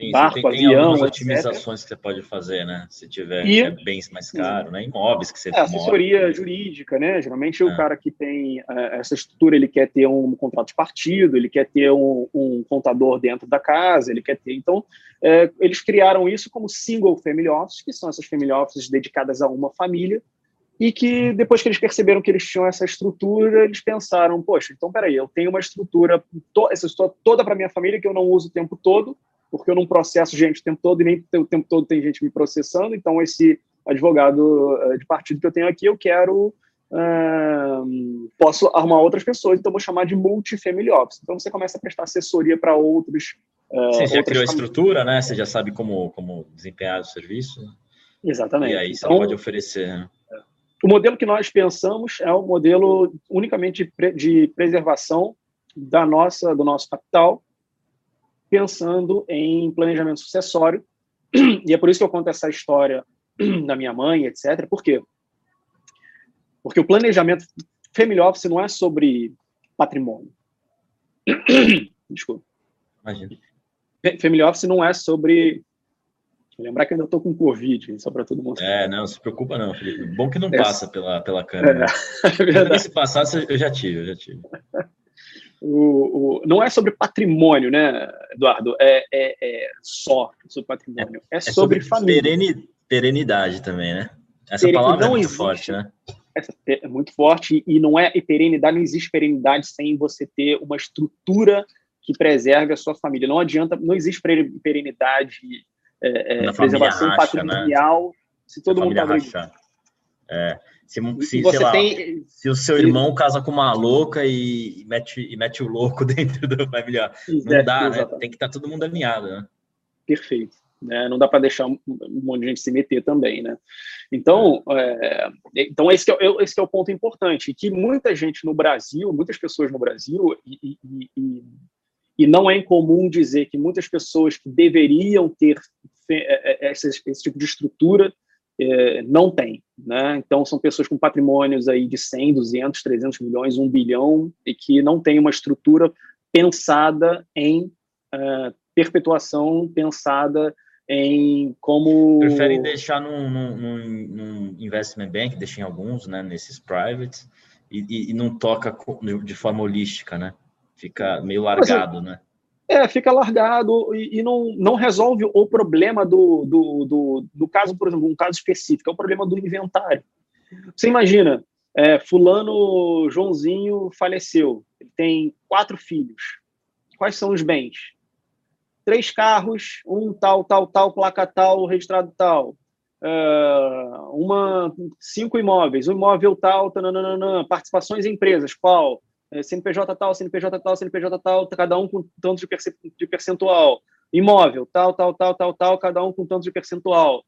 [SPEAKER 1] Sim, barco, tem, avião, tem otimizações etc. que você pode fazer, né? Se tiver e, é bens mais caro, né? Imóveis que você
[SPEAKER 2] é, assessoria mora. jurídica, né? Geralmente é. o cara que tem uh, essa estrutura, ele quer ter um contrato de partido, ele quer ter um, um contador dentro da casa, ele quer ter. Então, uh, eles criaram isso como single family office, que são essas family offices dedicadas a uma família, e que depois que eles perceberam que eles tinham essa estrutura, eles pensaram, poxa, então peraí, eu tenho uma estrutura, to essa estrutura toda para minha família que eu não uso o tempo todo, porque eu não processo gente o tempo todo e nem o tempo todo tem gente me processando. Então, esse advogado uh, de partido que eu tenho aqui, eu quero. Uh, posso arrumar outras pessoas, então vou chamar de multifamily office. Então, você começa a prestar assessoria para outros.
[SPEAKER 1] Uh, você já criou a estrutura, né? Você já sabe como, como desempenhar o serviço.
[SPEAKER 2] Exatamente.
[SPEAKER 1] E aí você então, pode oferecer. Né?
[SPEAKER 2] O modelo que nós pensamos é o modelo unicamente de, de preservação da nossa, do nosso capital pensando em planejamento sucessório. E é por isso que eu conto essa história da minha mãe, etc. Por quê? Porque o planejamento family office não é sobre patrimônio. Desculpa. Imagina. Family office não é sobre Lembrar que ainda estou com Covid, só para todo mundo.
[SPEAKER 1] É, não, se preocupa não, Felipe. Bom que não é. passa pela, pela câmera. É, é verdade. Se passasse, eu já tive, eu já tive.
[SPEAKER 2] O, o, não é sobre patrimônio, né, Eduardo? É, é, é só sobre patrimônio. É, é sobre, sobre, família.
[SPEAKER 1] Pereni, perenidade também, né? Essa palavra é muito existe, forte, né?
[SPEAKER 2] é muito forte e não é e perenidade, não existe perenidade sem você ter uma estrutura que preserve a sua família. Não adianta, não existe perenidade, é, é, preservação racha, né? patrimonial né? se todo mundo
[SPEAKER 1] está É. Se, se, lá, tem... se o seu irmão casa com uma louca e, e, mete, e mete o louco dentro da família, não é, dá, né? Tem que estar tá todo mundo alinhado, né?
[SPEAKER 2] Perfeito. Né? Não dá para deixar um, monte de gente se meter também, né? Então, é, então esse, é, esse é o ponto importante, que muita gente no Brasil, muitas pessoas no Brasil, e, e, e, e não é incomum dizer que muitas pessoas que deveriam ter é, é, esse, esse tipo de estrutura é, não tem. Né? Então, são pessoas com patrimônios aí de 100, 200, 300 milhões, 1 bilhão, e que não tem uma estrutura pensada em uh, perpetuação, pensada em como...
[SPEAKER 1] Preferem deixar num, num, num, investment bank, deixem alguns, né, nesses privates, e, e, e, não toca de forma holística, né? Fica meio largado, né?
[SPEAKER 2] É, fica largado e, e, não, não resolve o problema do, do, do, do, caso, por exemplo, um caso específico, é o problema do inventário. Você imagina, é, fulano Joãozinho faleceu, ele tem quatro filhos. Quais são os bens? Três carros, um tal, tal, tal, placa tal, registrado tal. Uh, uma, cinco imóveis, um imóvel tal, tananana, participações em empresas, qual? É, CNPJ tal, CNPJ tal, CNPJ tal, cada um com tanto de percentual. Imóvel, tal, tal, tal, tal, tal, cada um com tanto de percentual.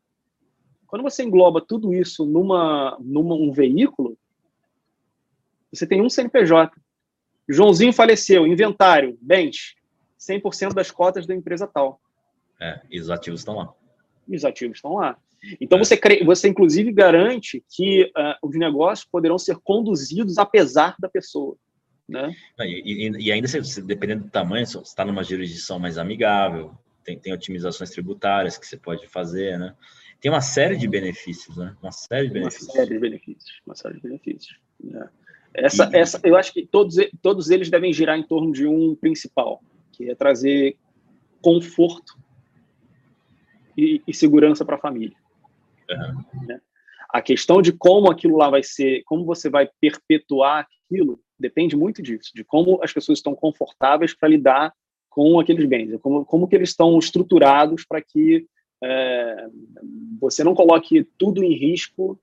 [SPEAKER 2] Quando você engloba tudo isso numa, numa um veículo, você tem um CNPJ. Joãozinho faleceu, inventário, bens, 100% das cotas da empresa tal.
[SPEAKER 1] É, e os ativos estão lá.
[SPEAKER 2] E os ativos estão lá. Então, é. você, você inclusive garante que uh, os negócios poderão ser conduzidos apesar da pessoa. Né?
[SPEAKER 1] E, e, e ainda, se, dependendo do tamanho, se está numa jurisdição mais amigável, tem, tem otimizações tributárias que você pode fazer, né? Tem uma série de benefícios, né? Uma série de benefícios.
[SPEAKER 2] Uma série de benefícios. Uma série de benefícios. Né? Essa, e, essa, eu acho que todos, todos eles devem girar em torno de um principal, que é trazer conforto e, e segurança para a família. Uhum. Né? A questão de como aquilo lá vai ser, como você vai perpetuar aquilo, depende muito disso, de como as pessoas estão confortáveis para lidar com aqueles bens, como, como que eles estão estruturados para que é, você não coloque tudo em risco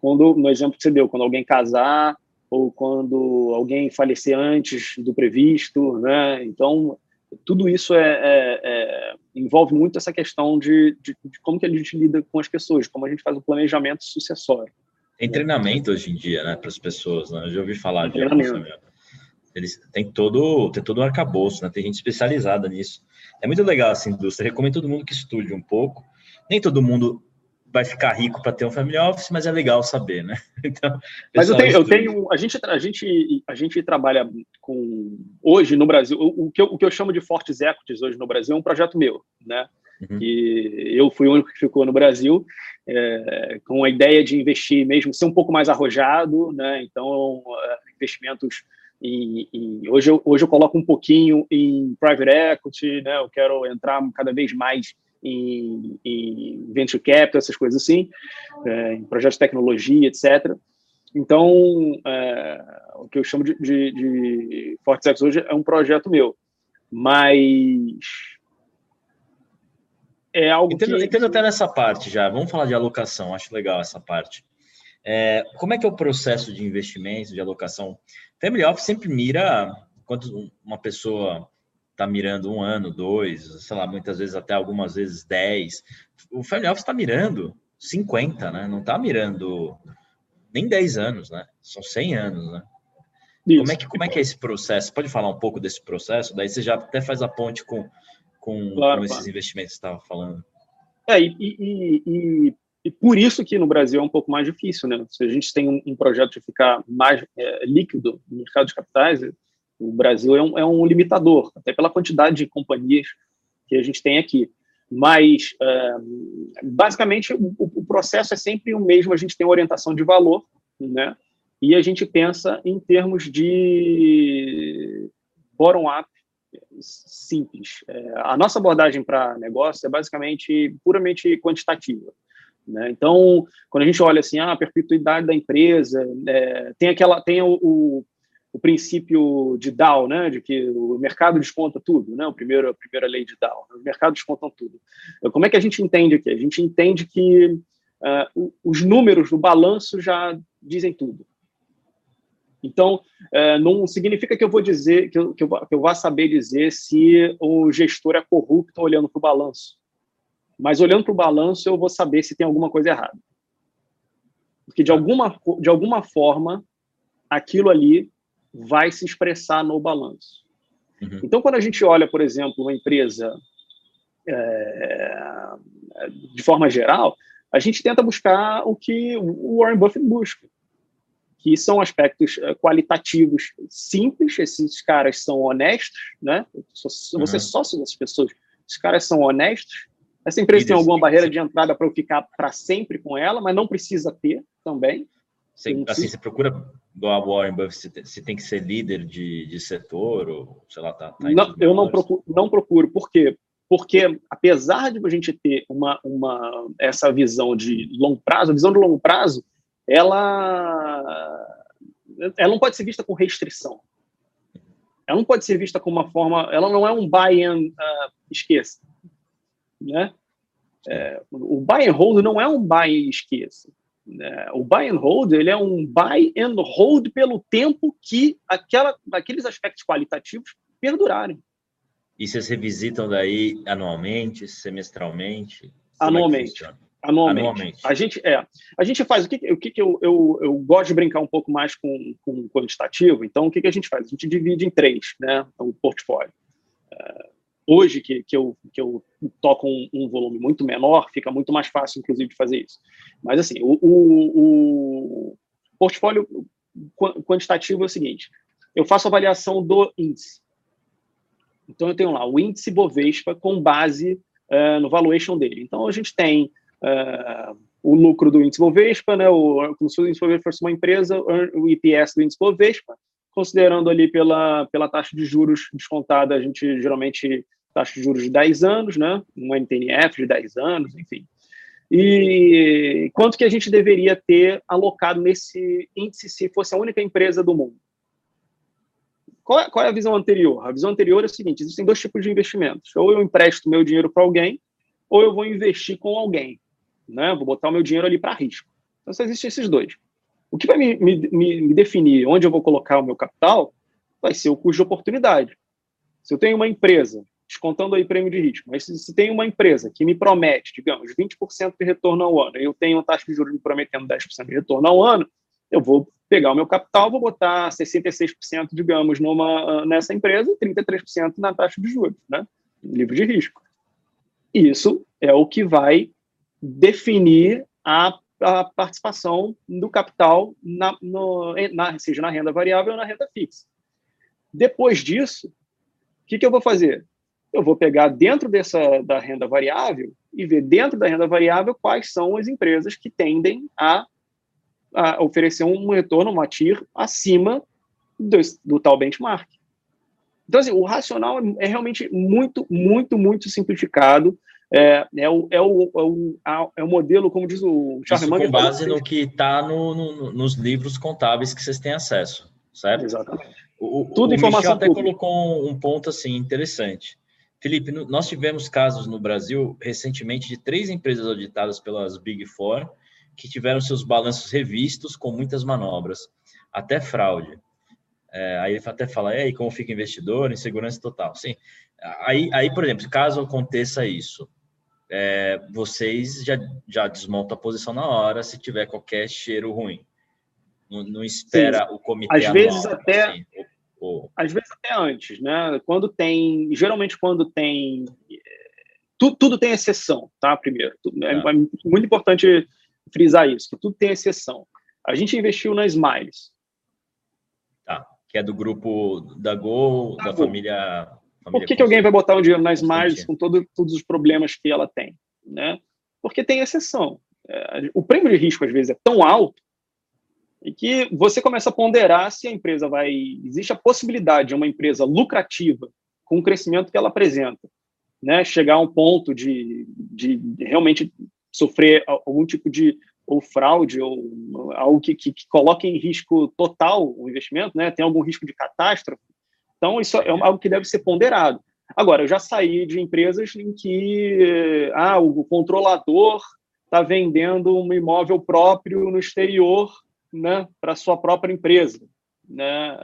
[SPEAKER 2] quando, no exemplo que você deu, quando alguém casar ou quando alguém falecer antes do previsto, né? Então, tudo isso é, é, é, envolve muito essa questão de, de, de, como que a gente lida com as pessoas, como a gente faz o planejamento sucessório.
[SPEAKER 1] Tem treinamento hoje em dia, né, para as pessoas, né? Eu já ouvi falar de treinamento. Eles têm todo, tem todo um arcabouço, né? Tem gente especializada nisso. É muito legal essa indústria. recomendo todo mundo que estude um pouco. Nem todo mundo vai ficar rico para ter um family office, mas é legal saber, né?
[SPEAKER 2] Então, mas eu tenho, eu tenho, a gente, a gente, a gente trabalha com hoje no Brasil. O, o, que eu, o que eu chamo de fortes equities hoje no Brasil é um projeto meu, né? Uhum. E eu fui o único que ficou no Brasil é, com a ideia de investir mesmo, ser um pouco mais arrojado, né? Então, é, investimentos em, hoje, eu, hoje eu coloco um pouquinho em private equity, né? Eu quero entrar cada vez mais em, em venture capital, essas coisas assim, é, em projetos de tecnologia, etc. Então, é, o que eu chamo de, de, de Fortex hoje é um projeto meu, mas
[SPEAKER 1] é algo entendo, que... Entendo até nessa parte já. Vamos falar de alocação, acho legal essa parte. É, como é que é o processo de investimento, de alocação? Family Office sempre mira, quando uma pessoa está mirando um ano, dois, sei lá, muitas vezes até algumas vezes dez. O Family Office está mirando 50, né? Não está mirando nem 10 anos, né? São 100 anos, né? Como é, que, como é que é esse processo? Pode falar um pouco desse processo? Daí você já até faz a ponte com, com, claro, com esses claro. investimentos que você estava falando.
[SPEAKER 2] É, e, e, e, e, por isso que no Brasil é um pouco mais difícil, né? Se a gente tem um, um projeto de ficar mais é, líquido no mercado de capitais, o Brasil é um, é um limitador, até pela quantidade de companhias que a gente tem aqui. Mas, é, basicamente, o, o, processo é sempre o mesmo. A gente tem orientação de valor, né? E a gente pensa em termos de bottom-up simples. É, a nossa abordagem para negócio é basicamente puramente quantitativa. Né? Então, quando a gente olha assim, ah, a perpetuidade da empresa, é, tem aquela, tem o, o, o, princípio de Dow, né, de que o mercado desconta tudo, né, o primeiro, a primeira lei de Dow, o mercado desconta tudo. Então, como é que a gente entende aqui? A gente entende que uh, os números do balanço já dizem tudo. Então, é, não significa que eu vou dizer, que eu, que, eu, que eu vá saber dizer se o gestor é corrupto olhando para o balanço. Mas olhando para o balanço, eu vou saber se tem alguma coisa errada. Porque, de alguma, de alguma forma, aquilo ali vai se expressar no balanço. Uhum. Então, quando a gente olha, por exemplo, uma empresa é, de forma geral, a gente tenta buscar o que o Warren Buffett busca que são aspectos eh, qualitativos simples, esses caras são honestos, né? Você uhum. é sócio dessas pessoas, esses caras são honestos. Essa empresa tem alguma barreira de entrada para eu ficar para sempre com ela, mas não precisa ter também.
[SPEAKER 1] Você, assim, você procura do Warren Buffett se tem que ser líder de, de setor ou sei lá, tá,
[SPEAKER 2] tá não, eu não procuro, não procuro, por quê? Porque apesar de a gente ter uma, uma essa visão de longo prazo, a visão de longo prazo ela, ela não pode ser vista com restrição. Ela não pode ser vista como uma forma. Ela não é um buy and uh, esqueça, né? É, o buy and hold não é um buy e esqueça. Né? O buy and hold ele é um buy and hold pelo tempo que aquela, aqueles aspectos qualitativos perdurarem.
[SPEAKER 1] E vocês revisitam daí anualmente, semestralmente?
[SPEAKER 2] Anualmente. É Anualmente. Anualmente. A gente é. A gente faz o que, o que, que eu, eu, eu gosto de brincar um pouco mais com, com quantitativo. Então, o que, que a gente faz? A gente divide em três, né? O portfólio. É, hoje que, que, eu, que eu toco um, um, volume muito menor, fica muito mais fácil, inclusive, de fazer isso. Mas assim, o, o, o portfólio quantitativo é o seguinte: eu faço avaliação do índice. Então, eu tenho lá o índice Bovespa com base uh, no valuation dele. Então, a gente tem uh, o lucro do índice Bovespa, né, o, como se o índice Bovespa fosse uma empresa, o IPS do índice Bovespa, considerando ali pela, pela taxa de juros descontada, a gente geralmente taxa de juros de 10 anos, né, um NTNF de 10 anos, enfim. E quanto que a gente deveria ter alocado nesse índice se fosse a única empresa do mundo? Qual é, qual é, a visão anterior? A visão anterior é o seguinte: existem dois tipos de investimentos. Ou eu empresto meu dinheiro para alguém, ou eu vou investir com alguém né? Vou botar o meu dinheiro ali para risco. Então, só existem esses dois. O que vai me, me, me, definir onde eu vou colocar o meu capital vai ser o custo de oportunidade. Se eu tenho uma empresa, descontando aí prêmio de risco, mas se, se tem uma empresa que me promete, digamos, 20% de retorno ao ano, e eu tenho uma taxa de juros me prometendo 10% de retorno ao ano, eu vou pegar o meu capital, vou botar 66%, digamos, numa, nessa empresa e 33% na taxa de juros, né? livre de risco. Isso é o que vai definir a, a participação do capital, na, no, na, seja na renda variável ou na renda fixa. Depois disso, o que, que eu vou fazer? Eu vou pegar dentro dessa da renda variável e ver dentro da renda variável quais são as empresas que tendem a, a oferecer um retorno, uma TIR, acima do, do tal benchmark. Então, assim, o racional é realmente muito, muito, muito simplificado. É, é, o, é, o, é, o, é o modelo, como diz o
[SPEAKER 1] Charles Isso com base no que está no, no, nos livros contábeis que vocês têm acesso, certo?
[SPEAKER 2] Exatamente.
[SPEAKER 1] O, Tudo o informação Michel até pública. colocou um ponto assim interessante. Felipe, nós tivemos casos no Brasil recentemente de três empresas auditadas pelas Big Four que tiveram seus balanços revistos com muitas manobras, até fraude. É, aí ele até fala, e aí, como fica investidor, insegurança total. Sim. Aí, aí por exemplo, caso aconteça isso, é, vocês já, já desmontam a posição na hora se tiver qualquer cheiro ruim. Não, não espera Sim. o comitê
[SPEAKER 2] Às anual, vezes até... Assim, ou... Às vezes até antes, né? Quando tem... Geralmente quando tem... Tudo, tudo tem exceção, tá? Primeiro. É, é muito importante frisar isso, que tudo tem exceção. A gente investiu na Smiles.
[SPEAKER 1] Tá que é do grupo da Gol, da, da família,
[SPEAKER 2] família. Por que, que alguém vai botar um dinheiro na Smiles com todo, todos os problemas que ela tem? Né? Porque tem exceção. É, o prêmio de risco, às vezes, é tão alto e que você começa a ponderar se a empresa vai. Existe a possibilidade de uma empresa lucrativa, com o crescimento que ela apresenta, né, chegar a um ponto de, de realmente sofrer algum tipo de ou fraude, ou algo que, que, que, coloque em risco total o investimento, né? tem algum risco de catástrofe. Então, isso é algo que deve ser ponderado. Agora, eu já saí de empresas em que ah, o controlador está vendendo um imóvel próprio no exterior né, para sua própria empresa, né,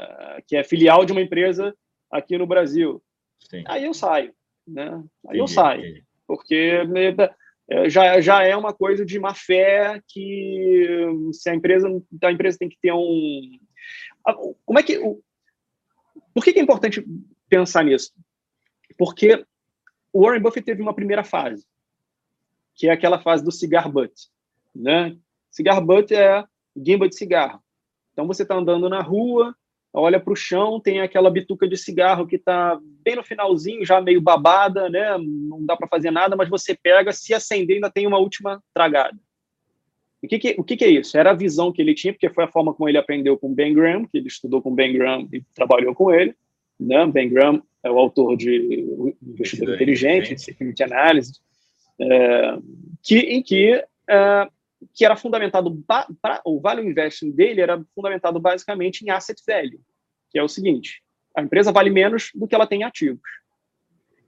[SPEAKER 2] que é filial de uma empresa aqui no Brasil. Sim. Aí eu saio. Né? Aí entendi, eu saio. Entendi. Porque é, já, já é uma coisa de má fé que se a empresa a empresa tem que ter um como é que por que, é importante pensar nisso porque o Warren Buffett teve uma primeira fase que é aquela fase do cigar butt né cigar butt é gimba de cigarro então você está andando na rua olha para o chão, tem aquela bituca de cigarro que está bem no finalzinho, já meio babada, né? não dá para fazer nada, mas você pega, se acender, ainda tem uma última tragada. O que, que o que, que, é isso? Era a visão que ele tinha, porque foi a forma como ele aprendeu com Ben Graham, que ele estudou com Ben Graham e trabalhou com ele. Né? Ben Graham é o autor de Investidor Inteligente, Security Analysis, é, que, em que é, que era fundamentado para o value investing dele era fundamentado basicamente em asset value, que é o seguinte: a empresa vale menos do que ela tem ativos.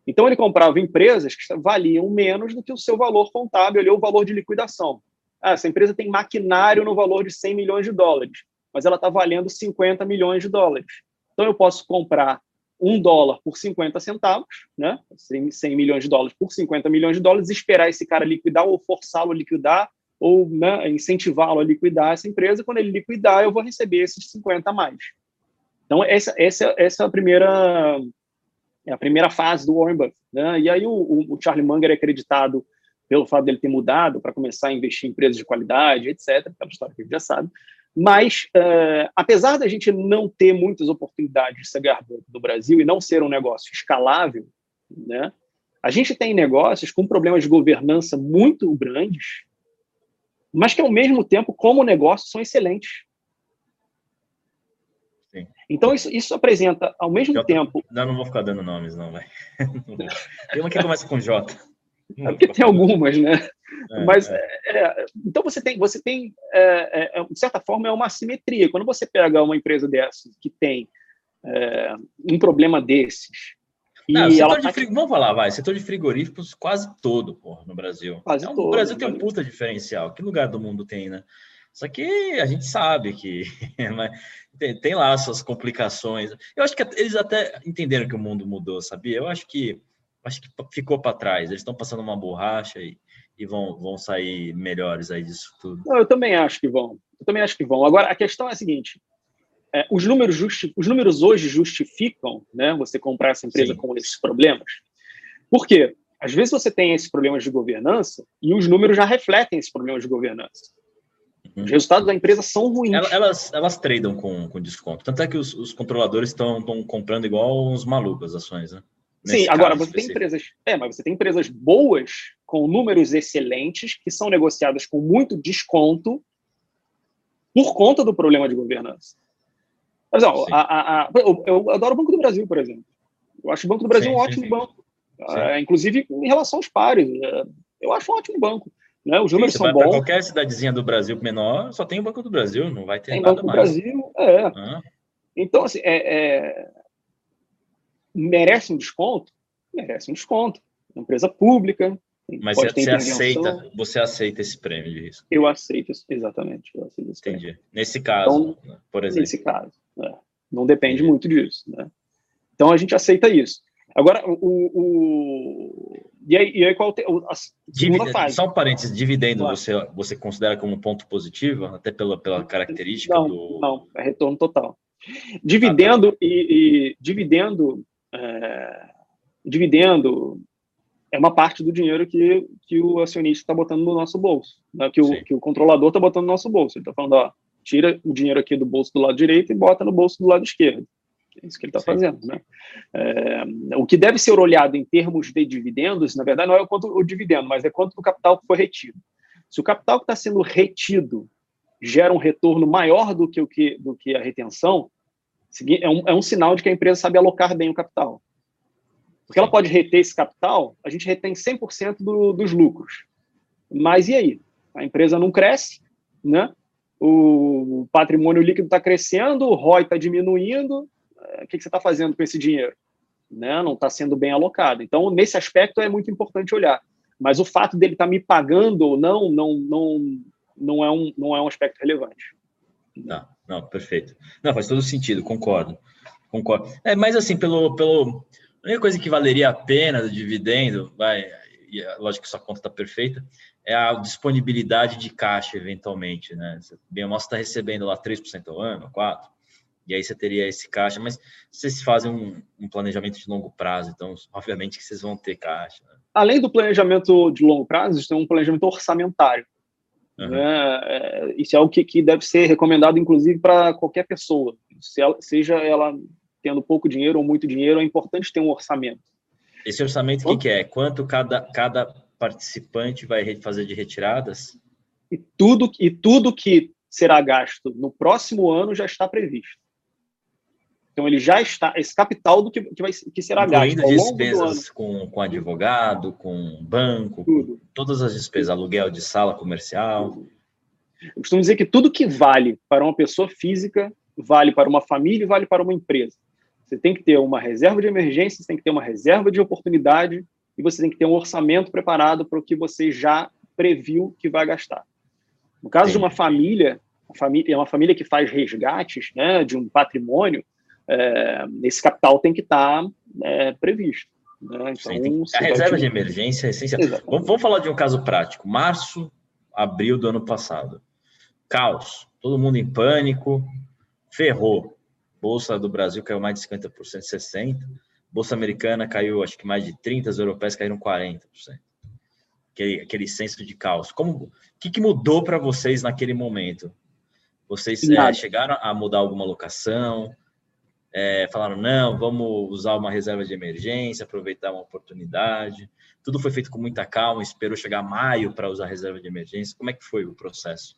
[SPEAKER 2] Então ele comprava empresas que valiam menos do que o seu valor contábil, ali, o valor de liquidação. Ah, essa empresa tem maquinário no valor de 100 milhões de dólares, mas ela está valendo 50 milhões de dólares. Então eu posso comprar um dólar por 50 centavos, né? 100 milhões de dólares por 50 milhões de dólares, esperar esse cara liquidar ou forçá-lo a liquidar ou né, incentivá-lo a liquidar essa empresa. Quando ele liquidar, eu vou receber esses 50 a mais. Então, essa, essa, essa é a primeira, é a primeira fase do Warren Buffett. Né? E aí o, o Charlie Munger é acreditado pelo fato dele ter mudado para começar a investir em empresas de qualidade, etc., aquela história que a gente já sabe. Mas, uh, apesar da gente não ter muitas oportunidades de cigar no Brasil e não ser um negócio escalável, né, a gente tem negócios com problemas de governança muito grandes, mas que ao mesmo tempo, como negócio, são excelentes. Sim. Então, isso, isso apresenta, ao mesmo J... tempo.
[SPEAKER 1] Não, não vou ficar dando nomes, não, vai. Tem uma que começa com J.
[SPEAKER 2] É porque tem algumas, né? É, Mas, é. É, então, você tem, você tem é, é, de certa forma, é uma assimetria. Quando você pega uma empresa dessas que tem um problema desses,
[SPEAKER 1] não, e ela tá... frig... Vamos falar, vai. Setor de frigoríficos quase todo, porra, no Brasil. Quase então, todo. O Brasil tem um puta diferencial. Que lugar do mundo tem, né? Só que a gente sabe que tem, tem, lá suas complicações. Eu acho que eles até entenderam que o mundo mudou, sabia? Eu acho que acho que ficou para trás. Eles estão passando uma borracha e, e vão, vão sair melhores aí disso tudo.
[SPEAKER 2] Não, eu também acho que vão. Eu também acho que vão. Agora, a questão é a seguinte: é, os, números justi os números hoje justificam né, você comprar essa empresa Sim. com esses problemas. Por quê? às vezes você tem esses problemas de governança e os números já refletem esses problemas de governança. Uhum. Os resultados da empresa são ruins.
[SPEAKER 1] Elas, elas tradam com, com desconto. Tanto é que os, os controladores estão comprando igual uns malucos as ações, né?
[SPEAKER 2] Sim, agora você específico. tem empresas. É, mas você tem empresas boas, com números excelentes, que são negociadas com muito desconto por conta do problema de governança. Mas, ó, a, a, a, eu, eu, adoro o Banco do Brasil, por exemplo. Eu acho o Banco do Brasil sim, um ótimo sim. banco. É, inclusive em relação aos pares. É, eu acho um ótimo banco. Né? Os números Sim, são bons.
[SPEAKER 1] qualquer cidadezinha do Brasil menor, só tem o Banco do Brasil, não vai ter
[SPEAKER 2] tem
[SPEAKER 1] nada
[SPEAKER 2] Banco mais. do Brasil, é. Ah. Então, assim, é, é, merece um desconto? Merece um desconto. Empresa pública.
[SPEAKER 1] Mas você, aceita, você aceita esse prêmio de risco?
[SPEAKER 2] Eu aceito, exatamente. Eu aceito
[SPEAKER 1] Entendi. Prêmio. Nesse caso,
[SPEAKER 2] então, né, por exemplo. Nesse caso. É. Não depende Entendi. muito disso. Né? Então, a gente aceita isso. Agora, o, o, e aí, e aí qual a segunda fase?
[SPEAKER 1] Só um parênteses, dividendo claro. você, você considera como um ponto positivo, até pela, pela característica
[SPEAKER 2] não,
[SPEAKER 1] do...
[SPEAKER 2] Não, é retorno total. Dividendo ah, tá. e, e, dividendo, é, dividendo é uma parte do dinheiro que, que o acionista está botando no nosso bolso, né? que, o, que o controlador está botando no nosso bolso. Ele está falando, ó, tira o dinheiro aqui do bolso do lado direito e bota no bolso do lado esquerdo. É isso que ele está fazendo. Né? É, o que deve ser olhado em termos de dividendos, na verdade, não é o quanto o dividendo, mas é quanto do capital que foi retido. Se o capital que está sendo retido gera um retorno maior do que, o que, do que a retenção, é um, é um sinal de que a empresa sabe alocar bem o capital. Porque ela pode reter esse capital, a gente retém 100% do, dos lucros. Mas e aí? A empresa não cresce, né? o patrimônio líquido está crescendo, o ROI está diminuindo, o que, que você está fazendo com esse dinheiro? Né? Não está sendo bem alocado. Então, nesse aspecto, é muito importante olhar. Mas o fato dele estar tá me pagando ou não, não, não, não, é um, não é um aspecto relevante.
[SPEAKER 1] Não, não, perfeito. Não, faz todo sentido, concordo. Concordo. É, mas assim, pelo, pelo. A única coisa que valeria a pena do dividendo, vai, e é lógico que sua conta está perfeita, é a disponibilidade de caixa, eventualmente, né? Bem, o nosso está recebendo lá 3% ao ano, 4%, e aí você teria esse caixa, mas vocês fazem um, um planejamento de longo prazo, então obviamente que vocês vão ter caixa. Né?
[SPEAKER 2] Além do planejamento de longo prazo, existe um planejamento orçamentário. Uhum. Né? É, isso é algo que, que deve ser recomendado, inclusive, para qualquer pessoa, Se ela, seja ela tendo pouco dinheiro ou muito dinheiro, é importante ter um orçamento.
[SPEAKER 1] Esse orçamento, o que, que é? Quanto cada, cada participante vai fazer de retiradas?
[SPEAKER 2] E tudo, e tudo que será gasto no próximo ano já está previsto. Então ele já está esse capital do que, que, vai, que será gasto
[SPEAKER 1] ao despesas com, com advogado, com banco, com todas as despesas, aluguel de sala comercial.
[SPEAKER 2] Eu costumo dizer que tudo que vale para uma pessoa física vale para uma família e vale para uma empresa. Você tem que ter uma reserva de emergência, você tem que ter uma reserva de oportunidade e você tem que ter um orçamento preparado para o que você já previu que vai gastar. No caso Sim. de uma família, família, é uma família que faz resgates né, de um patrimônio, é, esse capital tem que estar tá, é, previsto. Né?
[SPEAKER 1] Então, Sim, a reserva de emergência é essencial. Vamos, vamos, falar de um caso prático. Março, abril do ano passado. Caos. Todo mundo em pânico. Ferrou. Bolsa do Brasil caiu mais de 50%, 60%. Bolsa americana caiu, acho que mais de 30%, as europeias caíram 40%. Aquele, aquele senso de caos. Como, o que, que mudou para vocês naquele momento? Vocês é, chegaram a mudar alguma locação? É, falaram, não, vamos usar uma reserva de emergência, aproveitar uma oportunidade. Tudo foi feito com muita calma, esperou chegar maio para usar a reserva de emergência. Como é que foi o processo?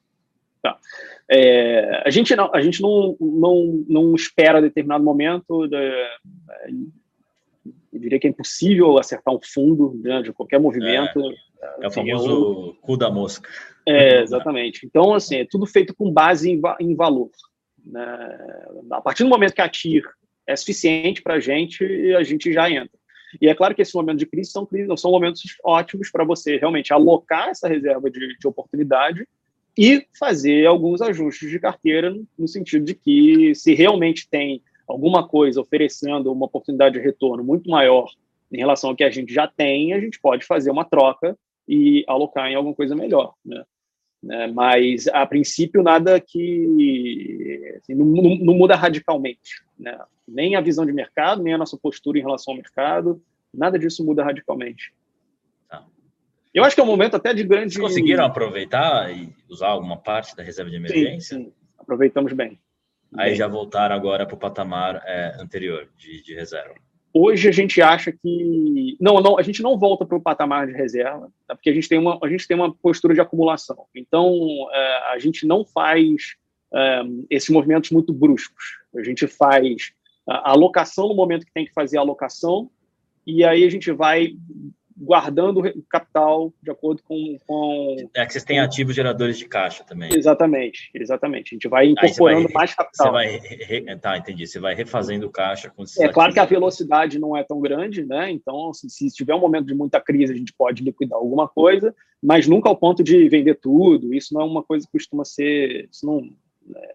[SPEAKER 2] Tá. É, a gente, não, a gente não, não, não espera determinado momento. De, eu diria que é impossível acertar um fundo né, de qualquer movimento.
[SPEAKER 1] É, é o famoso cu da mosca.
[SPEAKER 2] É, exatamente. Então, assim, é tudo feito com base em, em valor. Né? A partir do momento que a TIR é suficiente para a gente, a gente já entra. E é claro que esses momentos de crise são, são momentos ótimos para você realmente alocar essa reserva de, de, oportunidade e fazer alguns ajustes de carteira, no sentido de que, se realmente tem alguma coisa oferecendo uma oportunidade de retorno muito maior em relação ao que a gente já tem, a gente pode fazer uma troca e alocar em alguma coisa melhor. Né? Né? Mas, a princípio, nada que assim, não, não, não, muda radicalmente. Né? Nem a visão de mercado, nem a nossa postura em relação ao mercado, nada disso muda radicalmente. Eu acho que é um momento até de grande.
[SPEAKER 1] Vocês conseguiram aproveitar e usar alguma parte da reserva de emergência?
[SPEAKER 2] Sim, sim. aproveitamos bem.
[SPEAKER 1] Aí bem. já voltaram agora para o patamar é, anterior de, de reserva.
[SPEAKER 2] Hoje a gente acha que não, não, a gente não volta para o patamar de reserva, tá? porque a gente tem uma a gente tem uma postura de acumulação. Então é, a gente não faz é, esses movimentos muito bruscos. A gente faz a alocação no momento que tem que fazer a alocação e aí a gente vai guardando o capital de acordo com, com
[SPEAKER 1] é que vocês têm ativos geradores de caixa também.
[SPEAKER 2] Exatamente exatamente. A gente vai incorporando vai, mais capital.
[SPEAKER 1] você vai re, tá entendi. Você vai refazendo caixa com
[SPEAKER 2] é claro que a velocidade não é tão grande né? Então se, se tiver um momento de muita crise a gente pode liquidar alguma coisa mas nunca ao ponto de vender tudo. Isso não é uma coisa que costuma ser isso não é,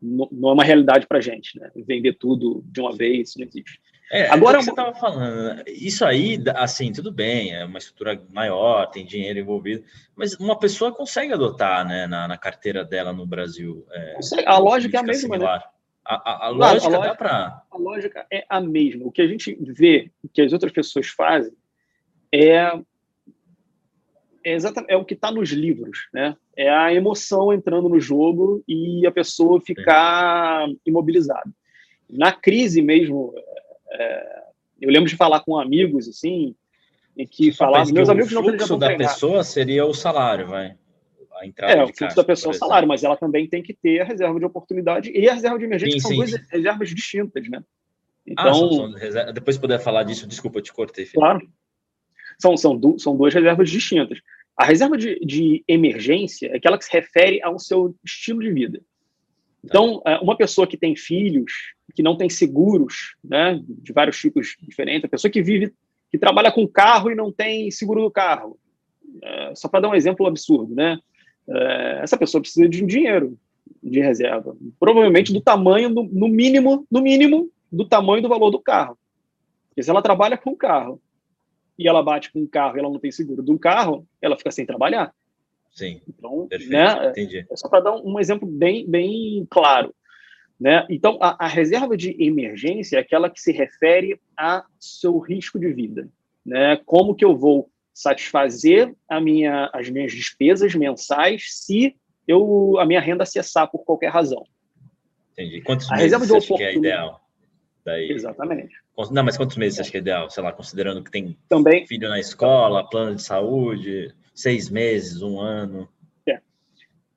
[SPEAKER 2] não é uma realidade para gente né? Vender tudo de uma vez isso não existe
[SPEAKER 1] é, Agora, é você estava falando, isso aí, assim, tudo bem, é uma estrutura maior, tem dinheiro envolvido, mas uma pessoa consegue adotar, né, na, na carteira dela no Brasil. É,
[SPEAKER 2] a lógica é a mesma, né?
[SPEAKER 1] A, a, a, lógica
[SPEAKER 2] a, lógica, dá para. A lógica é a mesma. O que a gente vê que as outras pessoas fazem é, é, exatamente, é o que está nos livros, né? É a emoção entrando no jogo e a pessoa ficar imobilizada. Na crise mesmo, é, eu lembro de falar com amigos, assim, e que falavam, meus amigos
[SPEAKER 1] não O fluxo da treinar. pessoa seria o salário, vai.
[SPEAKER 2] A entrada é, o fluxo caixa, da pessoa é o salário, mas ela também tem que ter a reserva de oportunidade e a reserva de emergência, sim, são sim, duas reservas distintas, né?
[SPEAKER 1] Então, ah, são, são reserva... depois puder falar disso, desculpa, eu te cortei.
[SPEAKER 2] Claro. São, são, du... são duas reservas distintas. A reserva de, de emergência é aquela que se refere ao seu estilo de vida. Então, é, uma pessoa que tem filhos, que não tem seguros, né, de vários tipos diferentes, a pessoa que vive, que trabalha com carro e não tem seguro do carro, é, só para dar um exemplo absurdo, né, é, essa pessoa precisa de um dinheiro de reserva, provavelmente do tamanho, no mínimo, no mínimo, do tamanho do valor do carro. Porque se ela trabalha com carro e ela bate com o carro e ela não tem seguro do carro, ela fica sem trabalhar.
[SPEAKER 1] Sim.
[SPEAKER 2] Então, perfeito, né, entendi. É só para dar um exemplo bem, bem claro. Né? Então, a, a, reserva de emergência é aquela que se refere a seu risco de vida. Né? Como que eu vou satisfazer a minha, as minhas despesas mensais se eu, a minha renda cessar por qualquer razão.
[SPEAKER 1] Entendi. Quantos a meses reserva de você acha que é ideal?
[SPEAKER 2] Daí... Exatamente.
[SPEAKER 1] Não, mas quantos meses você acha que é ideal? Sei lá, considerando que tem Também... filho na escola, plano de saúde seis meses, um ano?
[SPEAKER 2] É.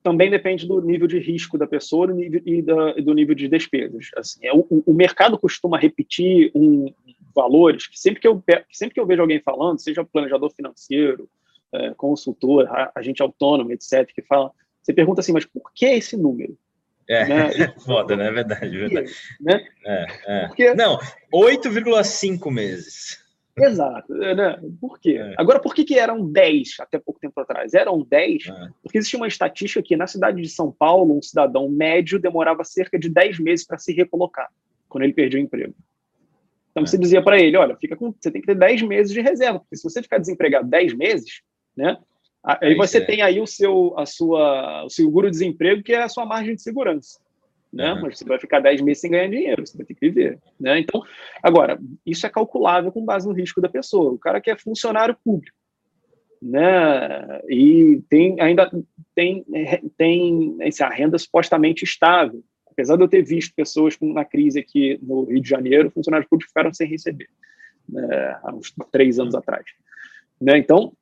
[SPEAKER 2] Também depende do nível de risco da pessoa do nível, e, da, do nível de despesas. Assim, é, o, o, mercado costuma repetir um, valores que sempre que, eu, sempre que eu vejo alguém falando, seja planejador financeiro, é, consultor, agente autônomo, etc., que fala, você pergunta assim, mas por que esse número?
[SPEAKER 1] É, né? é foda, né? É verdade, verdade. Né? É, é. Porque... Não, 8,5 meses.
[SPEAKER 2] Exato. Né? Por quê? É. Agora, por que, que eram 10 até pouco tempo atrás? Eram 10 é. porque existia uma estatística que na cidade de São Paulo, um cidadão médio demorava cerca de 10 meses para se recolocar quando ele perdia o emprego. Então, é. você dizia para ele, olha, fica com, você tem que ter 10 meses de reserva, porque se você ficar desempregado 10 meses, né, aí você tem aí o seu, a sua, o seguro-desemprego, que é a sua margem de segurança né? Uhum. Mas você vai ficar 10 meses sem ganhar dinheiro, você vai ter que viver, né? Então, agora, isso é calculável com base no risco da pessoa. O cara que é funcionário público, né? E tem ainda tem tem essa renda supostamente estável. Apesar de eu ter visto pessoas na crise aqui no Rio de Janeiro, funcionários públicos ficaram sem receber, né? há uns três anos atrás. Né? Então,